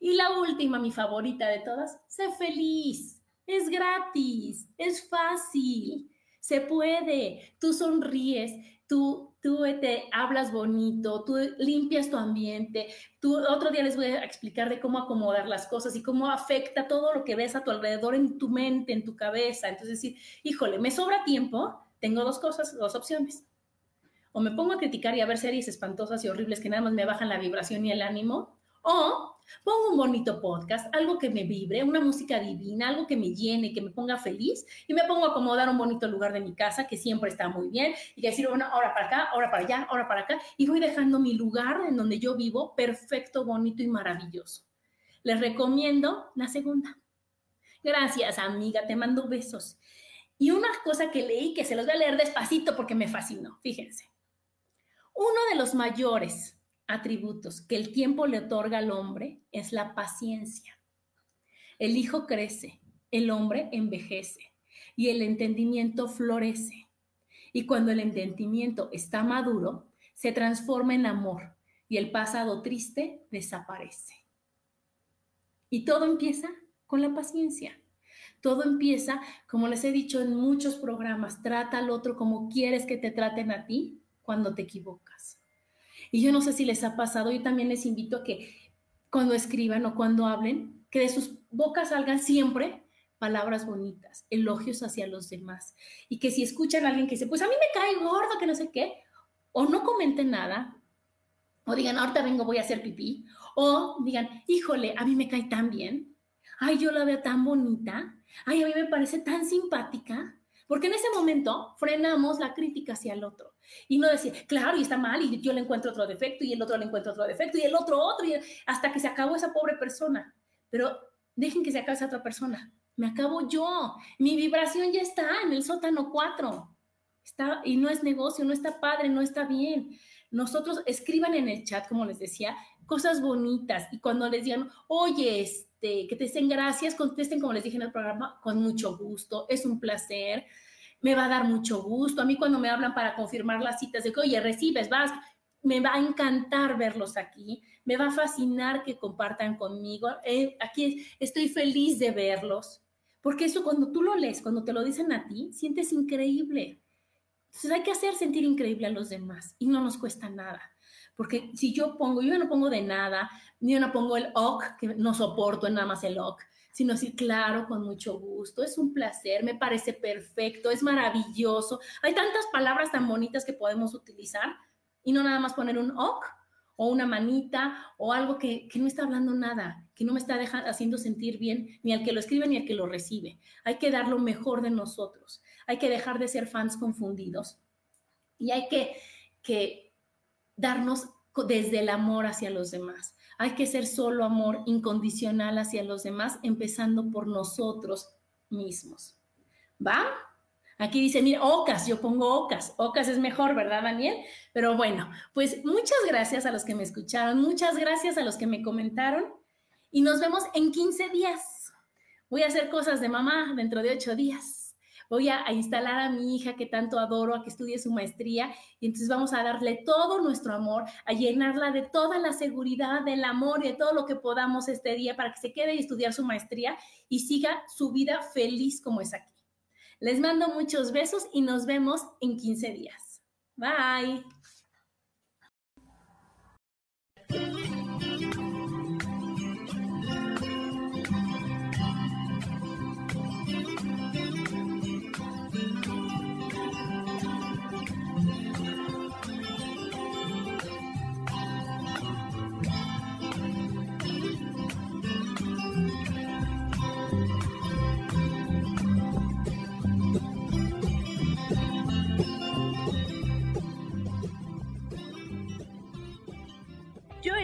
Y la última, mi favorita de todas, sé feliz. Es gratis, es fácil, se puede. Tú sonríes, tú, tú te hablas bonito, tú limpias tu ambiente. Tú, otro día les voy a explicar de cómo acomodar las cosas y cómo afecta todo lo que ves a tu alrededor en tu mente, en tu cabeza. Entonces, decir, híjole, me sobra tiempo, tengo dos cosas, dos opciones o me pongo a criticar y a ver series espantosas y horribles que nada más me bajan la vibración y el ánimo, o pongo un bonito podcast, algo que me vibre, una música divina, algo que me llene, que me ponga feliz, y me pongo a acomodar un bonito lugar de mi casa que siempre está muy bien, y decir, bueno, ahora para acá, ahora para allá, ahora para acá, y voy dejando mi lugar en donde yo vivo perfecto, bonito y maravilloso. Les recomiendo la segunda. Gracias, amiga, te mando besos. Y una cosa que leí que se los voy a leer despacito porque me fascinó, fíjense. Uno de los mayores atributos que el tiempo le otorga al hombre es la paciencia. El hijo crece, el hombre envejece y el entendimiento florece. Y cuando el entendimiento está maduro, se transforma en amor y el pasado triste desaparece. Y todo empieza con la paciencia. Todo empieza, como les he dicho en muchos programas, trata al otro como quieres que te traten a ti cuando te equivocas. Y yo no sé si les ha pasado, yo también les invito a que cuando escriban o cuando hablen, que de sus bocas salgan siempre palabras bonitas, elogios hacia los demás. Y que si escuchan a alguien que dice, pues a mí me cae gordo, que no sé qué, o no comenten nada, o digan, ahorita vengo, voy a hacer pipí, o digan, híjole, a mí me cae tan bien, ay, yo la veo tan bonita, ay, a mí me parece tan simpática, porque en ese momento frenamos la crítica hacia el otro y no decir, claro, y está mal, y yo le encuentro otro defecto, y el otro le encuentra otro defecto, y el otro otro, y hasta que se acabó esa pobre persona. Pero dejen que se acabe esa otra persona. Me acabo yo. Mi vibración ya está en el sótano 4. Está, y no es negocio, no está padre, no está bien. Nosotros escriban en el chat, como les decía, cosas bonitas. Y cuando les digan, oye, este, que te dicen gracias, contesten como les dije en el programa, con mucho gusto, es un placer me va a dar mucho gusto. A mí cuando me hablan para confirmar las citas de que, oye, recibes, vas, me va a encantar verlos aquí, me va a fascinar que compartan conmigo. Eh, aquí estoy feliz de verlos, porque eso cuando tú lo lees, cuando te lo dicen a ti, sientes increíble. Entonces hay que hacer sentir increíble a los demás y no nos cuesta nada. Porque si yo pongo, yo no pongo de nada, ni yo no pongo el ok, que no soporto nada más el ok, sino decir, claro, con mucho gusto, es un placer, me parece perfecto, es maravilloso. Hay tantas palabras tan bonitas que podemos utilizar y no nada más poner un ok o una manita o algo que, no está hablando nada, que no me está dejando, haciendo sentir bien ni al que lo escribe ni al que lo recibe. Hay que dar lo mejor de nosotros, hay que dejar de ser fans confundidos y hay que, que darnos desde el amor hacia los demás. Hay que ser solo amor incondicional hacia los demás, empezando por nosotros mismos. ¿Va? Aquí dice, mira, ocas, yo pongo ocas. Ocas es mejor, ¿verdad, Daniel? Pero bueno, pues muchas gracias a los que me escucharon, muchas gracias a los que me comentaron y nos vemos en 15 días. Voy a hacer cosas de mamá dentro de 8 días voy a, instalar a mi hija que tanto adoro a que estudie su maestría y entonces vamos a darle todo nuestro amor, a llenarla de toda la seguridad, del amor y de todo lo que podamos este día para que se quede y estudiar su maestría y siga su vida feliz como es aquí. Les mando muchos besos y nos vemos en 15 días. Bye.